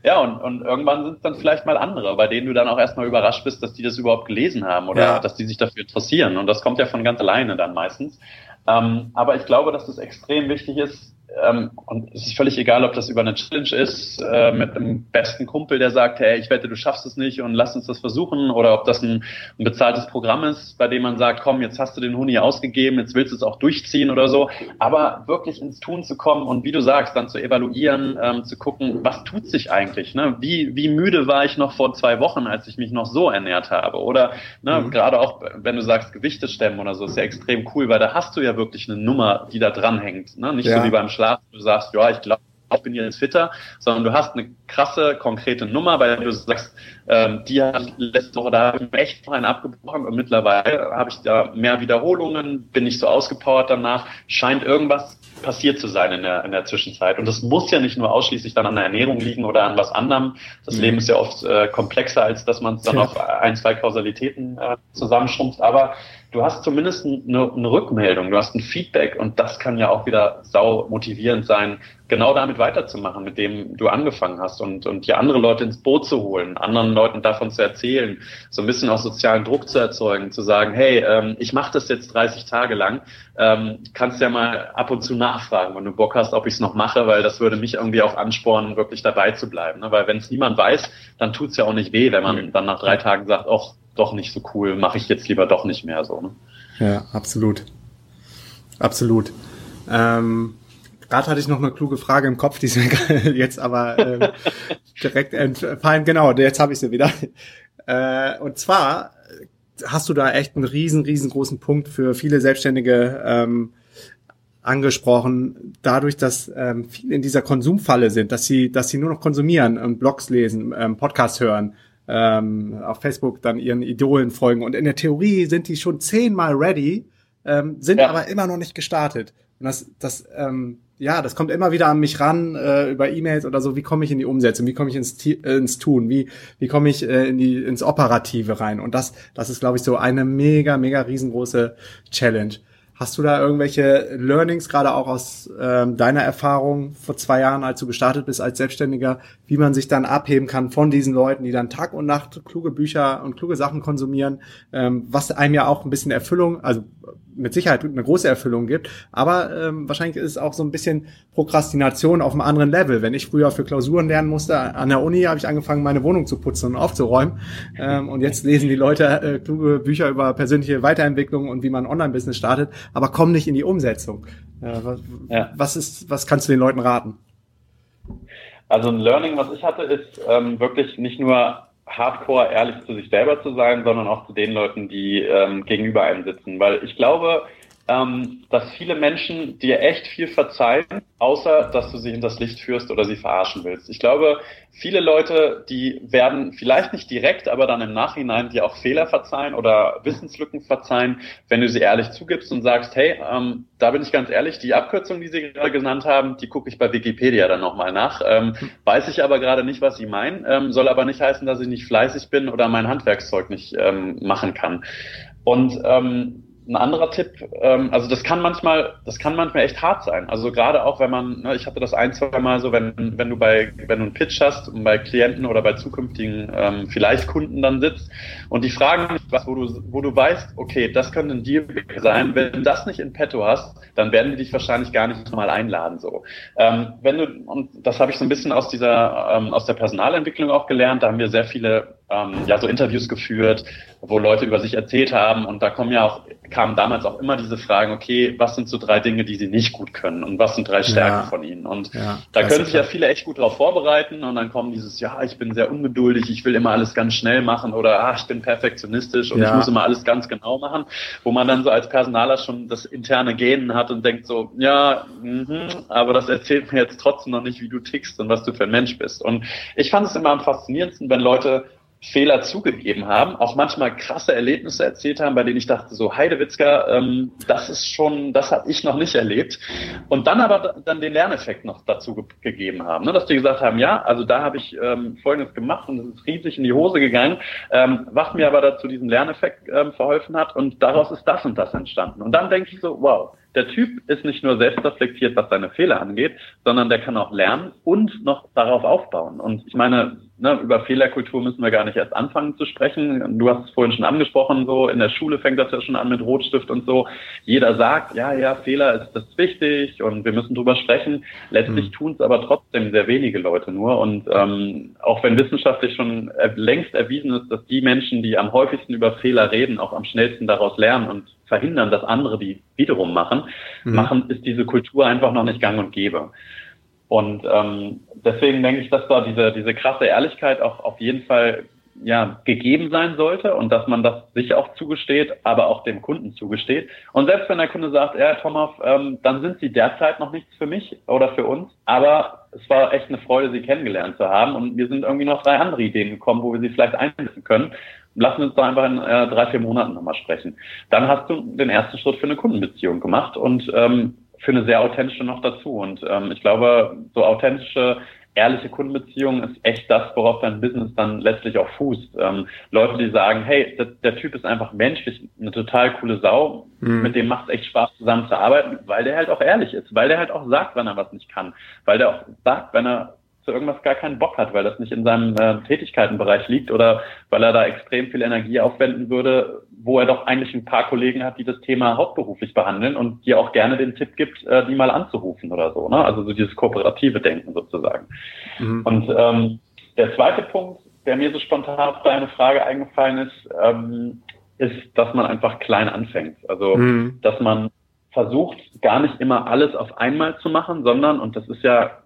Ja, und, und irgendwann sind es dann vielleicht mal andere, bei denen du dann auch erstmal überrascht bist, dass die das überhaupt gelesen haben oder ja. dass die sich dafür interessieren. Und das kommt ja von ganz alleine dann meistens. Ähm, aber ich glaube, dass es das extrem wichtig ist, ähm, und es ist völlig egal, ob das über eine Challenge ist, äh, mit einem besten Kumpel, der sagt, hey, ich wette, du schaffst es nicht und lass uns das versuchen, oder ob das ein, ein bezahltes Programm ist, bei dem man sagt, komm, jetzt hast du den Huni ausgegeben, jetzt willst du es auch durchziehen oder so, aber wirklich ins Tun zu kommen und wie du sagst, dann zu evaluieren, ähm, zu gucken, was tut sich eigentlich, ne? wie, wie müde war ich noch vor zwei Wochen, als ich mich noch so ernährt habe, oder ne, mhm. gerade auch, wenn du sagst, Gewichte stemmen oder so, ist ja extrem cool, weil da hast du ja wirklich eine Nummer, die da dranhängt, ne? nicht ja. so wie beim Schlaf, du sagst, ja, ich glaube, ich bin jetzt fitter, sondern du hast eine krasse, konkrete Nummer, weil du sagst, ähm, die hat letzte Woche, da habe ich echt einen abgebrochen und mittlerweile habe ich da mehr Wiederholungen, bin nicht so ausgepowert danach, scheint irgendwas passiert zu sein in der, in der Zwischenzeit. Und das muss ja nicht nur ausschließlich dann an der Ernährung liegen oder an was anderem. Das mhm. Leben ist ja oft äh, komplexer, als dass man es dann ja. auf ein, zwei Kausalitäten äh, zusammenschrumpft. Aber du hast zumindest eine, eine, Rückmeldung, du hast ein Feedback und das kann ja auch wieder sau motivierend sein, genau damit weiterzumachen, mit dem du angefangen hast und, und die andere Leute ins Boot zu holen, anderen Leuten davon zu erzählen, so ein bisschen auch sozialen Druck zu erzeugen, zu sagen, hey, ähm, ich mache das jetzt 30 Tage lang, ähm, kannst ja mal ab und zu nachfragen, wenn du Bock hast, ob ich es noch mache, weil das würde mich irgendwie auch anspornen, wirklich dabei zu bleiben. Ne? Weil wenn es niemand weiß, dann tut's ja auch nicht weh, wenn man dann nach drei Tagen sagt, ach, doch nicht so cool, mache ich jetzt lieber doch nicht mehr so. Ne? Ja, absolut. Absolut. Ähm, Gerade hatte ich noch eine kluge Frage im Kopf, die ist mir [LAUGHS] jetzt aber äh, [LAUGHS] direkt entfallen. Genau, jetzt habe ich sie wieder. Äh, und zwar hast du da echt einen riesen, riesengroßen Punkt für viele Selbstständige ähm, angesprochen, dadurch, dass ähm, viele in dieser Konsumfalle sind, dass sie, dass sie nur noch konsumieren und Blogs lesen, ähm, Podcasts hören, ähm, auf Facebook dann ihren Idolen folgen. Und in der Theorie sind die schon zehnmal ready, ähm, sind ja. aber immer noch nicht gestartet. Und das, das, ähm, ja, das kommt immer wieder an mich ran äh, über E-Mails oder so. Wie komme ich in die Umsetzung? Wie komme ich ins, äh, ins Tun? Wie, wie komme ich äh, in die, ins Operative rein? Und das, das ist, glaube ich, so eine mega, mega riesengroße Challenge. Hast du da irgendwelche Learnings, gerade auch aus ähm, deiner Erfahrung vor zwei Jahren, als du gestartet bist als Selbstständiger, wie man sich dann abheben kann von diesen Leuten, die dann Tag und Nacht kluge Bücher und kluge Sachen konsumieren, ähm, was einem ja auch ein bisschen Erfüllung, also mit Sicherheit eine große Erfüllung gibt, aber ähm, wahrscheinlich ist es auch so ein bisschen Prokrastination auf einem anderen Level. Wenn ich früher für Klausuren lernen musste an der Uni, habe ich angefangen, meine Wohnung zu putzen und aufzuräumen. Ähm, und jetzt lesen die Leute äh, kluge Bücher über persönliche Weiterentwicklung und wie man Online-Business startet aber komm nicht in die Umsetzung. Äh, was, ja. was, ist, was kannst du den Leuten raten? Also ein Learning, was ich hatte, ist ähm, wirklich nicht nur hardcore ehrlich zu sich selber zu sein, sondern auch zu den Leuten, die ähm, gegenüber einem sitzen. Weil ich glaube, ähm, dass viele Menschen dir echt viel verzeihen, außer dass du sie hinters Licht führst oder sie verarschen willst. Ich glaube, viele Leute, die werden vielleicht nicht direkt, aber dann im Nachhinein dir auch Fehler verzeihen oder Wissenslücken verzeihen, wenn du sie ehrlich zugibst und sagst, hey, ähm, da bin ich ganz ehrlich, die Abkürzung, die Sie gerade genannt haben, die gucke ich bei Wikipedia dann nochmal nach. Ähm, weiß ich aber gerade nicht, was Sie meinen, ähm, soll aber nicht heißen, dass ich nicht fleißig bin oder mein Handwerkszeug nicht ähm, machen kann. Und ähm, ein anderer Tipp, ähm, also das kann manchmal, das kann manchmal echt hart sein. Also gerade auch, wenn man, ne, ich hatte das ein, zwei Mal so, wenn, wenn du bei, wenn du einen Pitch hast und bei Klienten oder bei zukünftigen ähm, vielleicht Kunden dann sitzt und die fragen was, wo du, wo du weißt, okay, das könnte ein Deal sein. Wenn du das nicht in petto hast, dann werden die dich wahrscheinlich gar nicht mal einladen. So, ähm, wenn du und das habe ich so ein bisschen aus dieser ähm, aus der Personalentwicklung auch gelernt. Da haben wir sehr viele ähm, ja so Interviews geführt, wo Leute über sich erzählt haben und da kommen ja auch kamen damals auch immer diese Fragen, okay, was sind so drei Dinge, die sie nicht gut können und was sind drei Stärken ja. von ihnen? Und ja, da können sich ja viele echt gut drauf vorbereiten und dann kommen dieses, ja, ich bin sehr ungeduldig, ich will immer alles ganz schnell machen oder ah, ich bin perfektionistisch und ja. ich muss immer alles ganz genau machen, wo man dann so als Personaler schon das interne Genen hat und denkt so, ja, mh, aber das erzählt mir jetzt trotzdem noch nicht, wie du tickst und was du für ein Mensch bist. Und ich fand es immer am faszinierendsten, wenn Leute Fehler zugegeben haben, auch manchmal krasse Erlebnisse erzählt haben, bei denen ich dachte, so Heidewitzka, ähm, das ist schon, das habe ich noch nicht erlebt. Und dann aber dann den Lerneffekt noch dazu ge gegeben haben, ne? dass die gesagt haben, ja, also da habe ich ähm, Folgendes gemacht und es ist riesig in die Hose gegangen, ähm, was mir aber dazu diesen Lerneffekt ähm, verholfen hat und daraus ist das und das entstanden. Und dann denke ich so, wow, der Typ ist nicht nur selbstreflektiert, was seine Fehler angeht, sondern der kann auch lernen und noch darauf aufbauen. Und ich meine, ne, über Fehlerkultur müssen wir gar nicht erst anfangen zu sprechen. Du hast es vorhin schon angesprochen, so in der Schule fängt das ja schon an mit Rotstift und so. Jeder sagt, ja, ja, Fehler ist das wichtig und wir müssen drüber sprechen. Letztlich mhm. tun es aber trotzdem sehr wenige Leute nur. Und ähm, auch wenn wissenschaftlich schon längst erwiesen ist, dass die Menschen, die am häufigsten über Fehler reden, auch am schnellsten daraus lernen und verhindern, dass andere die wiederum machen, mhm. machen, ist diese Kultur einfach noch nicht gang und gäbe. Und ähm, deswegen denke ich, dass da diese, diese krasse Ehrlichkeit auch auf jeden Fall ja, gegeben sein sollte und dass man das sich auch zugesteht, aber auch dem Kunden zugesteht. Und selbst wenn der Kunde sagt, ja, Thomas, ähm, dann sind Sie derzeit noch nichts für mich oder für uns, aber es war echt eine Freude, Sie kennengelernt zu haben und mir sind irgendwie noch drei andere Ideen gekommen, wo wir Sie vielleicht einsetzen können. Lassen wir uns doch einfach in äh, drei, vier Monaten nochmal sprechen. Dann hast du den ersten Schritt für eine Kundenbeziehung gemacht und ähm, für eine sehr authentische noch dazu. Und ähm, ich glaube, so authentische, ehrliche Kundenbeziehung ist echt das, worauf dein Business dann letztlich auch fußt. Ähm, Leute, die sagen, hey, der, der, Typ ist einfach menschlich eine total coole Sau, mhm. mit dem macht es echt Spaß zusammen zu arbeiten, weil der halt auch ehrlich ist, weil der halt auch sagt, wenn er was nicht kann, weil der auch sagt, wenn er zu irgendwas gar keinen Bock hat, weil das nicht in seinem äh, Tätigkeitenbereich liegt oder weil er da extrem viel Energie aufwenden würde, wo er doch eigentlich ein paar Kollegen hat, die das Thema hauptberuflich behandeln und dir auch gerne den Tipp gibt, äh, die mal anzurufen oder so. Ne? Also so dieses kooperative Denken sozusagen. Mhm. Und ähm, der zweite Punkt, der mir so spontan auf deine Frage eingefallen ist, ähm, ist, dass man einfach klein anfängt. Also mhm. dass man versucht, gar nicht immer alles auf einmal zu machen, sondern, und das ist ja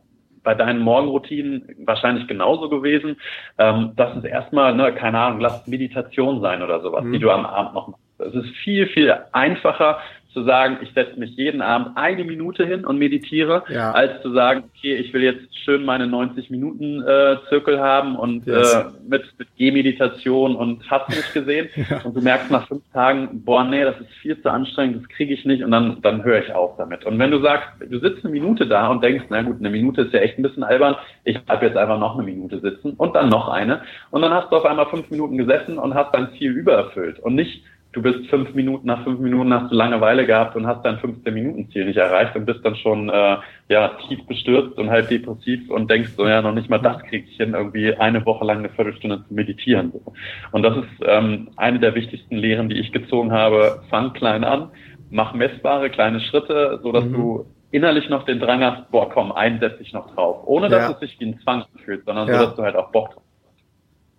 bei deinen Morgenroutinen wahrscheinlich genauso gewesen. Ähm, das ist erstmal, ne, keine Ahnung, lass Meditation sein oder sowas, mhm. die du am Abend noch machst. Es ist viel, viel einfacher, zu sagen, ich setze mich jeden Abend eine Minute hin und meditiere, ja. als zu sagen, okay, ich will jetzt schön meine 90 Minuten äh, Zirkel haben und yes. äh, mit, mit Gehmeditation und hast nicht gesehen. [LAUGHS] ja. Und du merkst nach fünf Tagen, boah, nee, das ist viel zu anstrengend, das kriege ich nicht und dann, dann höre ich auf damit. Und wenn du sagst, du sitzt eine Minute da und denkst, na gut, eine Minute ist ja echt ein bisschen albern, ich bleib jetzt einfach noch eine Minute sitzen und dann noch eine und dann hast du auf einmal fünf Minuten gesessen und hast dein Ziel übererfüllt und nicht du bist fünf Minuten, nach fünf Minuten hast du Langeweile gehabt und hast dein 15-Minuten-Ziel nicht erreicht und bist dann schon äh, ja tief bestürzt und halb depressiv und denkst so, ja, noch nicht mal das krieg ich hin, irgendwie eine Woche lang eine Viertelstunde zu meditieren. So. Und das ist ähm, eine der wichtigsten Lehren, die ich gezogen habe. Fang klein an, mach messbare kleine Schritte, so dass mhm. du innerlich noch den Drang hast, boah, komm, einen setz ich noch drauf. Ohne dass ja. es sich wie ein Zwang fühlt, sondern ja. so, dass du halt auch Bock drauf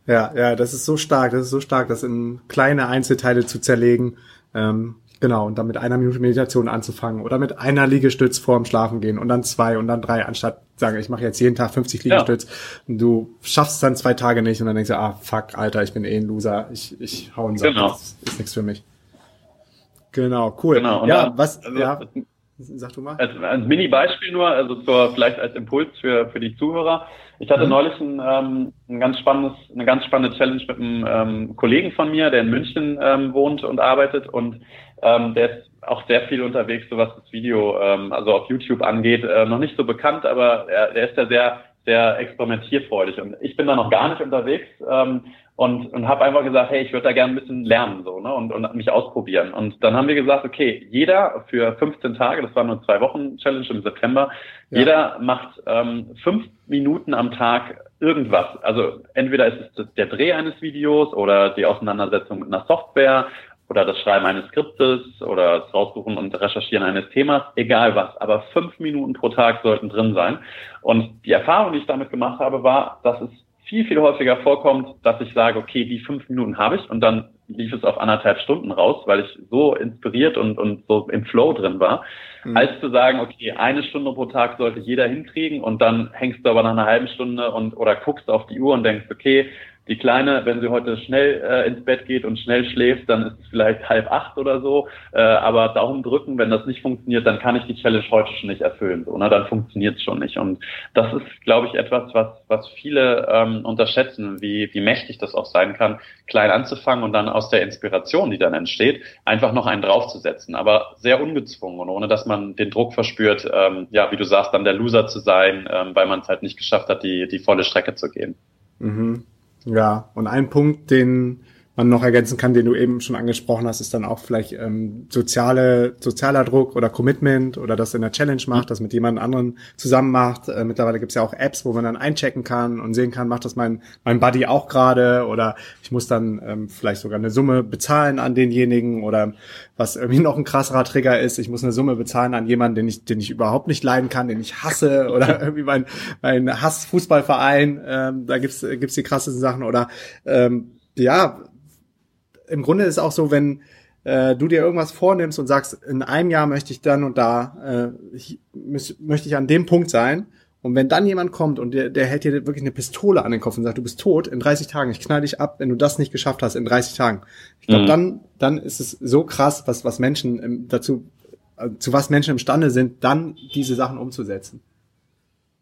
ja, ja, das ist so stark, das ist so stark, das in kleine Einzelteile zu zerlegen. Ähm, genau, und dann mit einer Minute Meditation anzufangen oder mit einer Liegestütz vorm Schlafen gehen und dann zwei und dann drei, anstatt sagen, ich mache jetzt jeden Tag 50 Liegestütz. Ja. Und du schaffst es dann zwei Tage nicht und dann denkst du, ah, fuck, Alter, ich bin eh ein Loser, ich, ich hau einen Sack, genau. das ist nichts für mich. Genau, cool. Genau, ja, dann, was, also, ja, sag du mal. Als, als Mini-Beispiel nur, also zur, vielleicht als Impuls für, für die Zuhörer. Ich hatte mhm. neulich ein, ähm, ein ganz spannendes, eine ganz spannende Challenge mit einem ähm, Kollegen von mir, der in München ähm, wohnt und arbeitet und ähm, der ist auch sehr viel unterwegs, so was das Video, ähm, also auf YouTube angeht, äh, noch nicht so bekannt, aber er, der ist ja sehr, sehr experimentierfreudig und ich bin da noch gar nicht unterwegs ähm, und, und habe einfach gesagt, hey, ich würde da gerne ein bisschen lernen so ne und, und mich ausprobieren. Und dann haben wir gesagt, okay, jeder für 15 Tage, das war nur zwei Wochen Challenge im September, ja. jeder macht ähm, fünf Minuten am Tag irgendwas. Also entweder ist es der Dreh eines Videos oder die Auseinandersetzung mit einer Software oder das Schreiben eines Skriptes oder das Raussuchen und Recherchieren eines Themas, egal was. Aber fünf Minuten pro Tag sollten drin sein. Und die Erfahrung, die ich damit gemacht habe, war, dass es viel, viel häufiger vorkommt, dass ich sage, okay, die fünf Minuten habe ich und dann lief es auf anderthalb Stunden raus, weil ich so inspiriert und, und so im Flow drin war, mhm. als zu sagen, okay, eine Stunde pro Tag sollte jeder hinkriegen und dann hängst du aber nach einer halben Stunde und oder guckst auf die Uhr und denkst, okay, die Kleine, wenn sie heute schnell äh, ins Bett geht und schnell schläft, dann ist es vielleicht halb acht oder so. Äh, aber Daumen drücken, wenn das nicht funktioniert, dann kann ich die Challenge heute schon nicht erfüllen. So, ne? Dann funktioniert es schon nicht. Und das ist, glaube ich, etwas, was, was viele ähm, unterschätzen, wie, wie mächtig das auch sein kann, klein anzufangen und dann aus der Inspiration, die dann entsteht, einfach noch einen draufzusetzen. Aber sehr ungezwungen und ohne dass man den Druck verspürt, ähm, ja, wie du sagst, dann der Loser zu sein, ähm, weil man es halt nicht geschafft hat, die, die volle Strecke zu gehen. Mhm. Ja, und ein Punkt, den man noch ergänzen kann, den du eben schon angesprochen hast, ist dann auch vielleicht ähm, soziale, sozialer Druck oder Commitment oder das in der Challenge macht, das mit jemand anderen zusammen macht. Äh, mittlerweile gibt's ja auch Apps, wo man dann einchecken kann und sehen kann, macht das mein, mein Buddy auch gerade oder ich muss dann ähm, vielleicht sogar eine Summe bezahlen an denjenigen oder was irgendwie noch ein krasserer Trigger ist, ich muss eine Summe bezahlen an jemanden, den ich, den ich überhaupt nicht leiden kann, den ich hasse [LAUGHS] oder irgendwie mein, mein Hass-Fußballverein, ähm, da gibt's gibt's die krassesten Sachen oder ähm, ja, im Grunde ist es auch so, wenn äh, du dir irgendwas vornimmst und sagst, in einem Jahr möchte ich dann und da, äh, ich, möchte ich an dem Punkt sein. Und wenn dann jemand kommt und der, der hält dir wirklich eine Pistole an den Kopf und sagt, du bist tot in 30 Tagen, ich knall dich ab, wenn du das nicht geschafft hast in 30 Tagen. Ich glaube, mhm. dann, dann ist es so krass, was, was Menschen dazu, äh, zu was Menschen imstande sind, dann diese Sachen umzusetzen.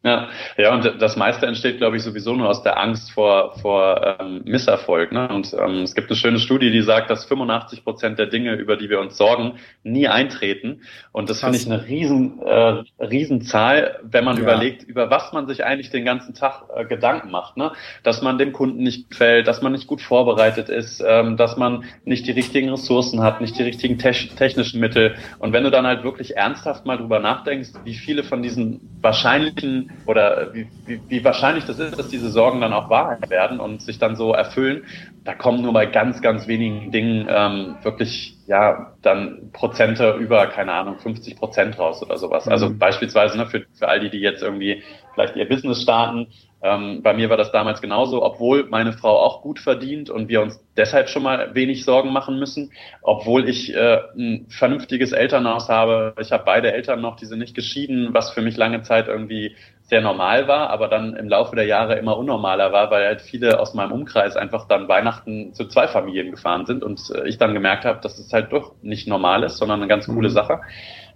Ja, ja, und das meiste entsteht, glaube ich, sowieso nur aus der Angst vor, vor ähm, Misserfolg. Ne? Und ähm, es gibt eine schöne Studie, die sagt, dass 85 Prozent der Dinge, über die wir uns sorgen, nie eintreten. Und das finde ich eine riesen, äh, riesen Zahl, wenn man ja. überlegt, über was man sich eigentlich den ganzen Tag äh, Gedanken macht. Ne? Dass man dem Kunden nicht gefällt, dass man nicht gut vorbereitet ist, ähm, dass man nicht die richtigen Ressourcen hat, nicht die richtigen te technischen Mittel. Und wenn du dann halt wirklich ernsthaft mal drüber nachdenkst, wie viele von diesen wahrscheinlichen oder wie, wie, wie wahrscheinlich das ist, dass diese Sorgen dann auch Wahrheit werden und sich dann so erfüllen, da kommen nur bei ganz, ganz wenigen Dingen ähm, wirklich, ja, dann Prozente über, keine Ahnung, 50 Prozent raus oder sowas. Also mhm. beispielsweise ne, für, für all die, die jetzt irgendwie vielleicht ihr Business starten, ähm, bei mir war das damals genauso, obwohl meine Frau auch gut verdient und wir uns deshalb schon mal wenig Sorgen machen müssen, obwohl ich äh, ein vernünftiges Elternhaus habe. Ich habe beide Eltern noch, die sind nicht geschieden, was für mich lange Zeit irgendwie sehr normal war, aber dann im Laufe der Jahre immer unnormaler war, weil halt viele aus meinem Umkreis einfach dann Weihnachten zu zwei Familien gefahren sind und äh, ich dann gemerkt habe, dass es halt doch nicht normal ist, sondern eine ganz coole mhm. Sache.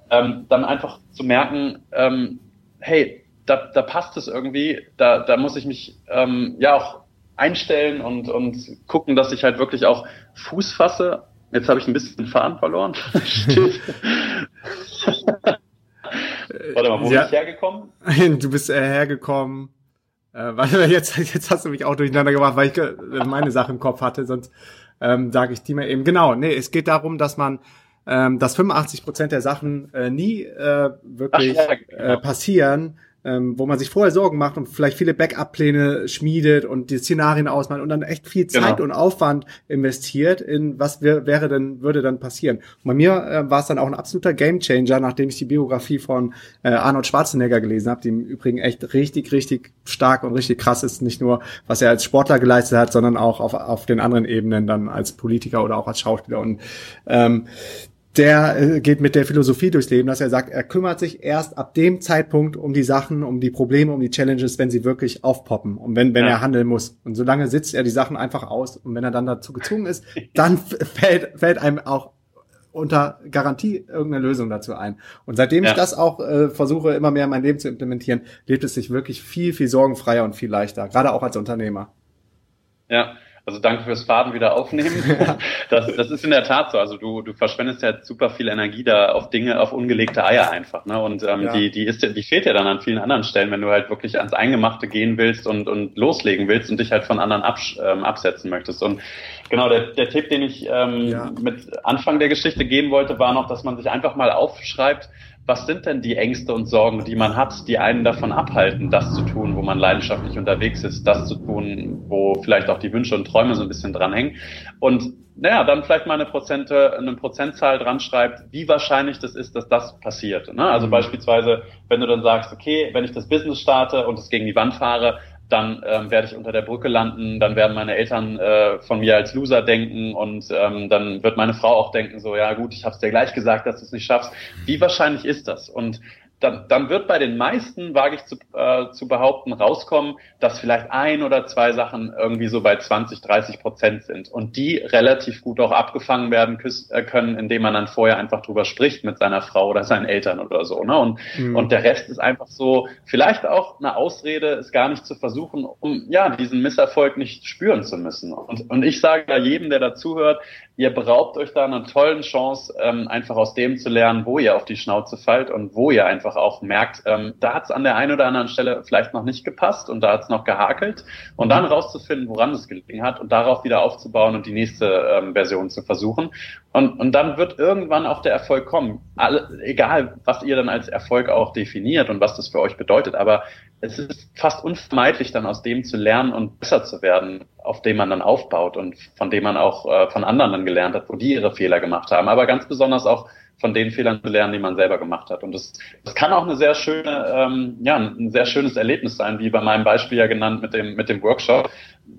Ähm, dann einfach zu merken, ähm, hey, da, da passt es irgendwie, da, da muss ich mich ähm, ja auch einstellen und, und gucken, dass ich halt wirklich auch Fuß fasse. Jetzt habe ich ein bisschen Fahren verloren. [LAUGHS] [LAUGHS] Warte mal, wo ja. bin ich hergekommen? [LAUGHS] Du bist äh, hergekommen. Äh, weil jetzt, [LAUGHS] jetzt hast du mich auch durcheinander gemacht, weil ich äh, meine Sache im Kopf hatte, sonst ähm, sage ich die mal eben. Genau, nee, es geht darum, dass man ähm, dass 85 Prozent der Sachen äh, nie äh, wirklich Ach, ja, genau. äh, passieren, ähm, wo man sich vorher Sorgen macht und vielleicht viele Backup-Pläne schmiedet und die Szenarien ausmalt und dann echt viel Zeit genau. und Aufwand investiert in was wär, wäre denn, würde dann passieren. Und bei mir äh, war es dann auch ein absoluter Gamechanger, nachdem ich die Biografie von äh, Arnold Schwarzenegger gelesen habe, die im Übrigen echt richtig, richtig stark und richtig krass ist, nicht nur was er als Sportler geleistet hat, sondern auch auf, auf den anderen Ebenen dann als Politiker oder auch als Schauspieler. Und ähm, der äh, geht mit der Philosophie durchs Leben, dass er sagt, er kümmert sich erst ab dem Zeitpunkt um die Sachen, um die Probleme, um die Challenges, wenn sie wirklich aufpoppen und wenn, wenn ja. er handeln muss. Und solange sitzt er die Sachen einfach aus und wenn er dann dazu gezwungen ist, dann [LAUGHS] fällt, fällt einem auch unter Garantie irgendeine Lösung dazu ein. Und seitdem ja. ich das auch äh, versuche, immer mehr in mein Leben zu implementieren, lebt es sich wirklich viel, viel sorgenfreier und viel leichter, gerade auch als Unternehmer. Ja, also danke fürs Faden wieder aufnehmen. [LAUGHS] [LAUGHS] Das, das ist in der Tat so. Also du, du verschwendest ja super viel Energie da auf Dinge, auf ungelegte Eier einfach. Ne? Und ähm, ja. die, die, ist, die fehlt ja dann an vielen anderen Stellen, wenn du halt wirklich ans Eingemachte gehen willst und, und loslegen willst und dich halt von anderen abs ähm, absetzen möchtest. Und genau, der, der Tipp, den ich ähm, ja. mit Anfang der Geschichte geben wollte, war noch, dass man sich einfach mal aufschreibt, was sind denn die Ängste und Sorgen, die man hat, die einen davon abhalten, das zu tun, wo man leidenschaftlich unterwegs ist, das zu tun, wo vielleicht auch die Wünsche und Träume so ein bisschen dranhängen. Und naja, dann vielleicht mal eine Prozente, eine Prozentzahl dran schreibt, wie wahrscheinlich das ist, dass das passiert. Ne? Also mhm. beispielsweise, wenn du dann sagst, okay, wenn ich das Business starte und es gegen die Wand fahre, dann ähm, werde ich unter der Brücke landen, dann werden meine Eltern äh, von mir als Loser denken und ähm, dann wird meine Frau auch denken, so ja gut, ich habe es dir gleich gesagt, dass du es nicht schaffst. Wie wahrscheinlich ist das? Und dann, dann wird bei den meisten, wage ich zu, äh, zu behaupten, rauskommen, dass vielleicht ein oder zwei Sachen irgendwie so bei 20, 30 Prozent sind und die relativ gut auch abgefangen werden äh, können, indem man dann vorher einfach drüber spricht mit seiner Frau oder seinen Eltern oder so. Ne? Und, mhm. und der Rest ist einfach so, vielleicht auch eine Ausrede, es gar nicht zu versuchen, um ja diesen Misserfolg nicht spüren zu müssen. Und, und ich sage ja jedem, der dazuhört, ihr beraubt euch da einer tollen Chance, ähm, einfach aus dem zu lernen, wo ihr auf die Schnauze fallt und wo ihr einfach auch merkt, ähm, da hat es an der einen oder anderen Stelle vielleicht noch nicht gepasst und da hat es noch gehakelt und dann rauszufinden, woran es gelegen hat und darauf wieder aufzubauen und die nächste ähm, Version zu versuchen. Und, und dann wird irgendwann auch der Erfolg kommen. Alle, egal, was ihr dann als Erfolg auch definiert und was das für euch bedeutet. Aber es ist fast unvermeidlich, dann aus dem zu lernen und besser zu werden, auf dem man dann aufbaut und von dem man auch äh, von anderen dann gelernt hat, wo die ihre Fehler gemacht haben. Aber ganz besonders auch von den Fehlern zu lernen, die man selber gemacht hat. Und das, das kann auch eine sehr schöne, ähm, ja, ein sehr schönes Erlebnis sein, wie bei meinem Beispiel ja genannt mit dem, mit dem Workshop,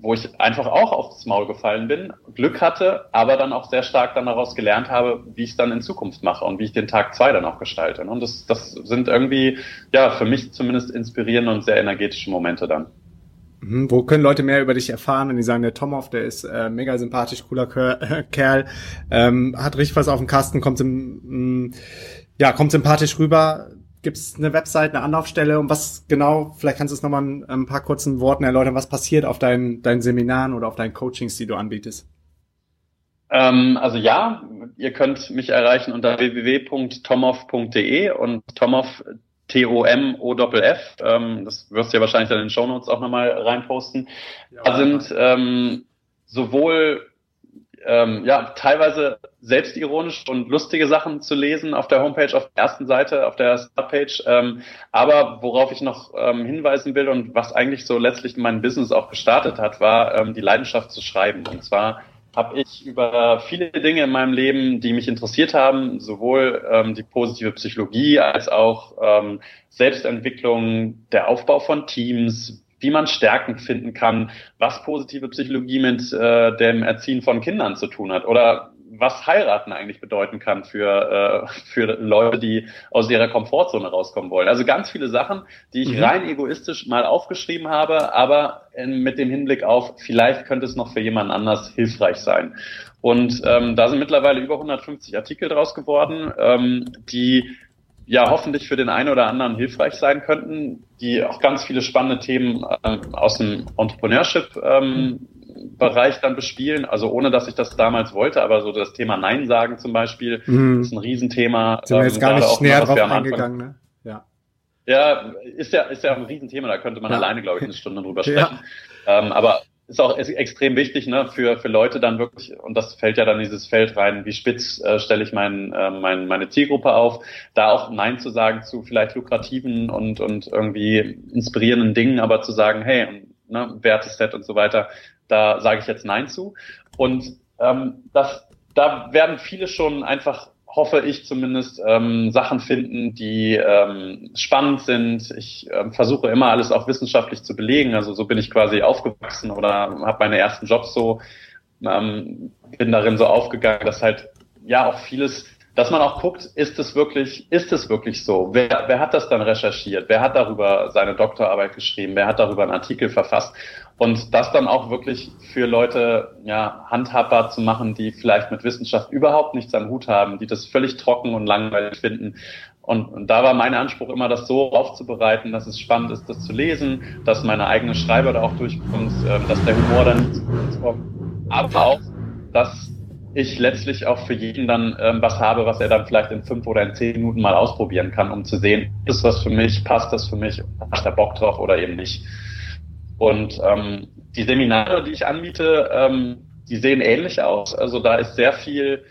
wo ich einfach auch aufs Maul gefallen bin, Glück hatte, aber dann auch sehr stark dann daraus gelernt habe, wie ich es dann in Zukunft mache und wie ich den Tag zwei dann auch gestalte. Und das, das sind irgendwie, ja, für mich zumindest inspirierende und sehr energetische Momente dann. Mhm, wo können Leute mehr über dich erfahren, wenn die sagen, der Tomov, der ist äh, mega sympathisch, cooler Kerl, ähm, hat richtig was auf dem Kasten, kommt, im, mm, ja, kommt sympathisch rüber. Gibt es eine Website, eine Anlaufstelle und was genau, vielleicht kannst du es nochmal in ein paar kurzen Worten erläutern, was passiert auf deinen, deinen Seminaren oder auf deinen Coachings, die du anbietest? Ähm, also ja, ihr könnt mich erreichen unter www.tomov.de und Tomov T-O-M-O-F-F. Ähm, das wirst du ja wahrscheinlich dann in den Show Notes auch nochmal reinposten. Ja, da sind ähm, sowohl ähm, ja teilweise selbstironisch und lustige Sachen zu lesen auf der Homepage, auf der ersten Seite, auf der Startpage. Ähm, aber worauf ich noch ähm, hinweisen will und was eigentlich so letztlich mein Business auch gestartet hat, war ähm, die Leidenschaft zu schreiben. Und zwar habe ich über viele Dinge in meinem Leben, die mich interessiert haben, sowohl ähm, die positive Psychologie als auch ähm, Selbstentwicklung, der Aufbau von Teams, wie man Stärken finden kann, was positive Psychologie mit äh, dem Erziehen von Kindern zu tun hat. Oder was heiraten eigentlich bedeuten kann für, äh, für Leute, die aus ihrer Komfortzone rauskommen wollen. Also ganz viele Sachen, die ich mhm. rein egoistisch mal aufgeschrieben habe, aber in, mit dem Hinblick auf, vielleicht könnte es noch für jemanden anders hilfreich sein. Und ähm, da sind mittlerweile über 150 Artikel draus geworden, ähm, die ja hoffentlich für den einen oder anderen hilfreich sein könnten, die auch ganz viele spannende Themen äh, aus dem Entrepreneurship ähm, Bereich dann bespielen, also ohne dass ich das damals wollte, aber so das Thema Nein sagen zum Beispiel mhm. ist ein Riesenthema. Sind wir jetzt ähm, gar nicht näher drauf eingegangen, ne? Ja. Ja, ist ja, ist ja ein Riesenthema, da könnte man ja. alleine, glaube ich, eine Stunde drüber [LAUGHS] sprechen. Ja. Ähm, aber ist auch ist extrem wichtig, ne, für, für Leute dann wirklich, und das fällt ja dann dieses Feld rein, wie spitz äh, stelle ich mein, äh, mein, meine Zielgruppe auf, da auch Nein zu sagen zu vielleicht lukrativen und, und irgendwie inspirierenden Dingen, aber zu sagen, hey, ne, Werteset und so weiter, da sage ich jetzt Nein zu. Und ähm, das, da werden viele schon einfach hoffe ich zumindest, ähm, Sachen finden, die ähm, spannend sind. Ich ähm, versuche immer alles auch wissenschaftlich zu belegen. Also so bin ich quasi aufgewachsen oder habe meine ersten Jobs so, ähm, bin darin so aufgegangen, dass halt ja auch vieles dass man auch guckt, ist es wirklich, ist es wirklich so? Wer, wer hat das dann recherchiert? Wer hat darüber seine Doktorarbeit geschrieben? Wer hat darüber einen Artikel verfasst? Und das dann auch wirklich für Leute ja, handhabbar zu machen, die vielleicht mit Wissenschaft überhaupt nichts am Hut haben, die das völlig trocken und langweilig finden. Und, und da war mein Anspruch immer, das so aufzubereiten, dass es spannend ist, das zu lesen, dass meine eigene Schreiber da auch durchkommt, äh, dass der Humor dann nicht zu kurz kommt, aber auch, dass ich letztlich auch für jeden dann ähm, was habe, was er dann vielleicht in fünf oder in zehn Minuten mal ausprobieren kann, um zu sehen, ist was für mich, passt das für mich, hat er Bock drauf oder eben nicht. Und ähm, die Seminare, die ich anbiete, ähm, die sehen ähnlich aus. Also da ist sehr viel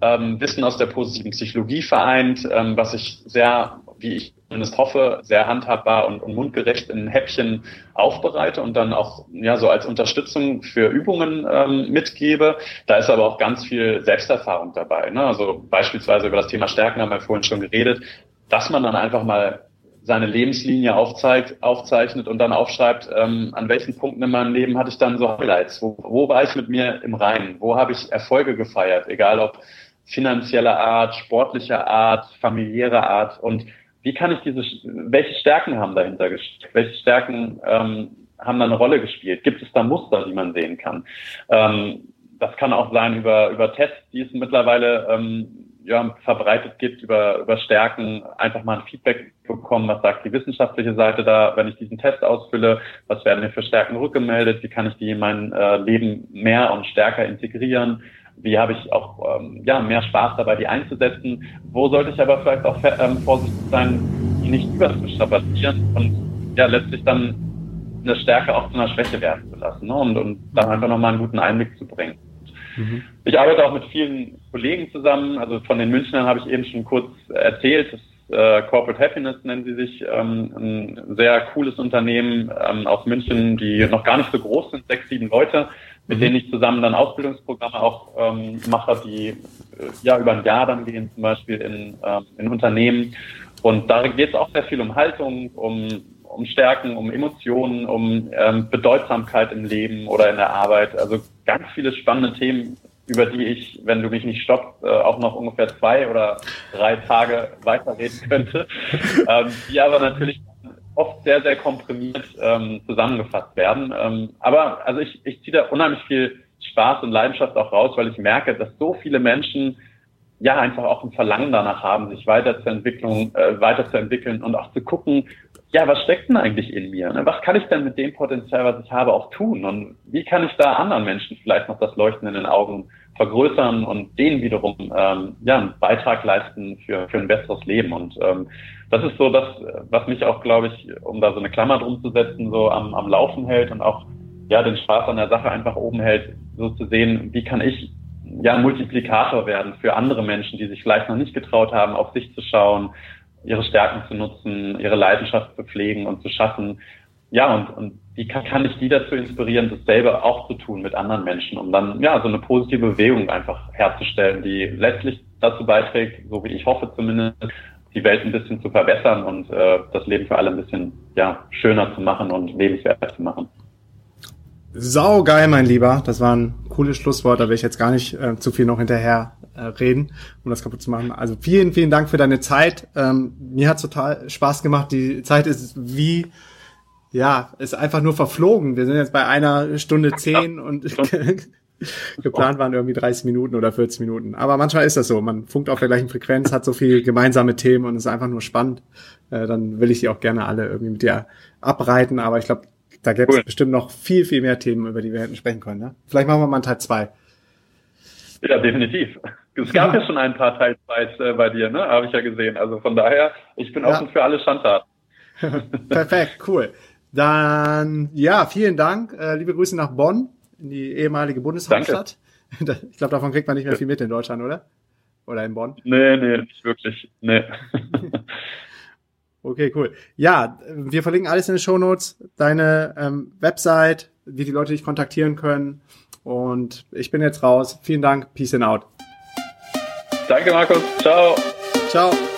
ähm, Wissen aus der positiven Psychologie vereint, ähm, was ich sehr, wie ich zumindest hoffe, sehr handhabbar und, und mundgerecht in Häppchen aufbereite und dann auch ja so als Unterstützung für Übungen ähm, mitgebe. Da ist aber auch ganz viel Selbsterfahrung dabei. Ne? Also beispielsweise über das Thema Stärken haben wir vorhin schon geredet, dass man dann einfach mal seine Lebenslinie aufzeigt, aufzeichnet und dann aufschreibt, ähm, an welchen Punkten in meinem Leben hatte ich dann so Highlights, wo, wo war ich mit mir im Reinen, wo habe ich Erfolge gefeiert, egal ob finanzieller Art, sportlicher Art, familiärer Art und wie kann ich diese, welche Stärken haben dahinter? Welche Stärken ähm, haben da eine Rolle gespielt? Gibt es da Muster, die man sehen kann? Ähm, das kann auch sein über, über Tests, die es mittlerweile ähm, ja, verbreitet gibt, über, über Stärken, einfach mal ein Feedback bekommen, was sagt die wissenschaftliche Seite da, wenn ich diesen Test ausfülle, was werden mir für Stärken rückgemeldet, wie kann ich die in mein äh, Leben mehr und stärker integrieren, wie habe ich auch ähm, ja, mehr Spaß dabei, die einzusetzen, wo sollte ich aber vielleicht auch ähm, vorsichtig sein, die nicht überzustrapazieren und ja, letztlich dann eine Stärke auch zu einer Schwäche werden zu lassen ne? und, und dann einfach nochmal einen guten Einblick zu bringen. Mhm. Ich arbeite auch mit vielen Kollegen zusammen, also von den Münchnern habe ich eben schon kurz erzählt, das äh, Corporate Happiness nennen sie sich, ähm, ein sehr cooles Unternehmen ähm, aus München, die noch gar nicht so groß sind, sechs, sieben Leute, mit mhm. denen ich zusammen dann Ausbildungsprogramme auch ähm, mache, die äh, ja über ein Jahr dann gehen, zum Beispiel in, äh, in Unternehmen. Und da geht es auch sehr viel um Haltung, um um Stärken, um Emotionen, um ähm, Bedeutsamkeit im Leben oder in der Arbeit. Also ganz viele spannende Themen, über die ich, wenn du mich nicht stoppst, äh, auch noch ungefähr zwei oder drei Tage weiterreden könnte, [LAUGHS] ähm, die aber natürlich oft sehr, sehr komprimiert ähm, zusammengefasst werden. Ähm, aber also ich, ich ziehe da unheimlich viel Spaß und Leidenschaft auch raus, weil ich merke, dass so viele Menschen ja einfach auch ein Verlangen danach haben, sich weiterzuentwickeln, äh, weiterzuentwickeln und auch zu gucken, ja, was steckt denn eigentlich in mir? Ne? Was kann ich denn mit dem Potenzial, was ich habe, auch tun? Und wie kann ich da anderen Menschen vielleicht noch das Leuchten in den Augen vergrößern und denen wiederum ähm, ja, einen Beitrag leisten für, für ein besseres Leben? Und ähm, das ist so das, was mich auch, glaube ich, um da so eine Klammer drum zu setzen, so am, am Laufen hält und auch ja den Spaß an der Sache einfach oben hält, so zu sehen, wie kann ich ja Multiplikator werden für andere Menschen, die sich vielleicht noch nicht getraut haben, auf sich zu schauen, ihre Stärken zu nutzen, ihre Leidenschaft zu pflegen und zu schaffen. Ja, und, und wie kann, kann ich die dazu inspirieren, dasselbe auch zu tun mit anderen Menschen, um dann ja so eine positive Bewegung einfach herzustellen, die letztlich dazu beiträgt, so wie ich hoffe zumindest, die Welt ein bisschen zu verbessern und äh, das Leben für alle ein bisschen ja, schöner zu machen und lebenswerter zu machen. Sau geil, mein Lieber. Das war ein cooles Schlusswort. Da will ich jetzt gar nicht äh, zu viel noch hinterher äh, reden, um das kaputt zu machen. Also vielen, vielen Dank für deine Zeit. Ähm, mir hat total Spaß gemacht. Die Zeit ist wie, ja, ist einfach nur verflogen. Wir sind jetzt bei einer Stunde zehn und [LAUGHS] [LAUGHS] geplant waren irgendwie 30 Minuten oder 40 Minuten. Aber manchmal ist das so. Man funkt auf der gleichen Frequenz, hat so viele gemeinsame Themen und ist einfach nur spannend. Äh, dann will ich die auch gerne alle irgendwie mit dir abreiten. Aber ich glaube, da gäbe es cool. bestimmt noch viel, viel mehr Themen, über die wir hätten sprechen können. Ne? Vielleicht machen wir mal einen Teil zwei. Ja, definitiv. Es gab ja, ja schon ein paar Teil 2 äh, bei dir, ne? Habe ich ja gesehen. Also von daher, ich bin ja. offen für alle Schandtaten. [LAUGHS] Perfekt, cool. Dann, ja, vielen Dank. Äh, liebe Grüße nach Bonn, in die ehemalige Bundeshauptstadt. Danke. [LAUGHS] Ich glaube, davon kriegt man nicht mehr viel mit in Deutschland, oder? Oder in Bonn? Nee, nee, nicht wirklich. Nee. [LAUGHS] Okay, cool. Ja, wir verlinken alles in den Show Notes, deine ähm, Website, wie die Leute dich kontaktieren können. Und ich bin jetzt raus. Vielen Dank. Peace and out. Danke, Markus. Ciao. Ciao.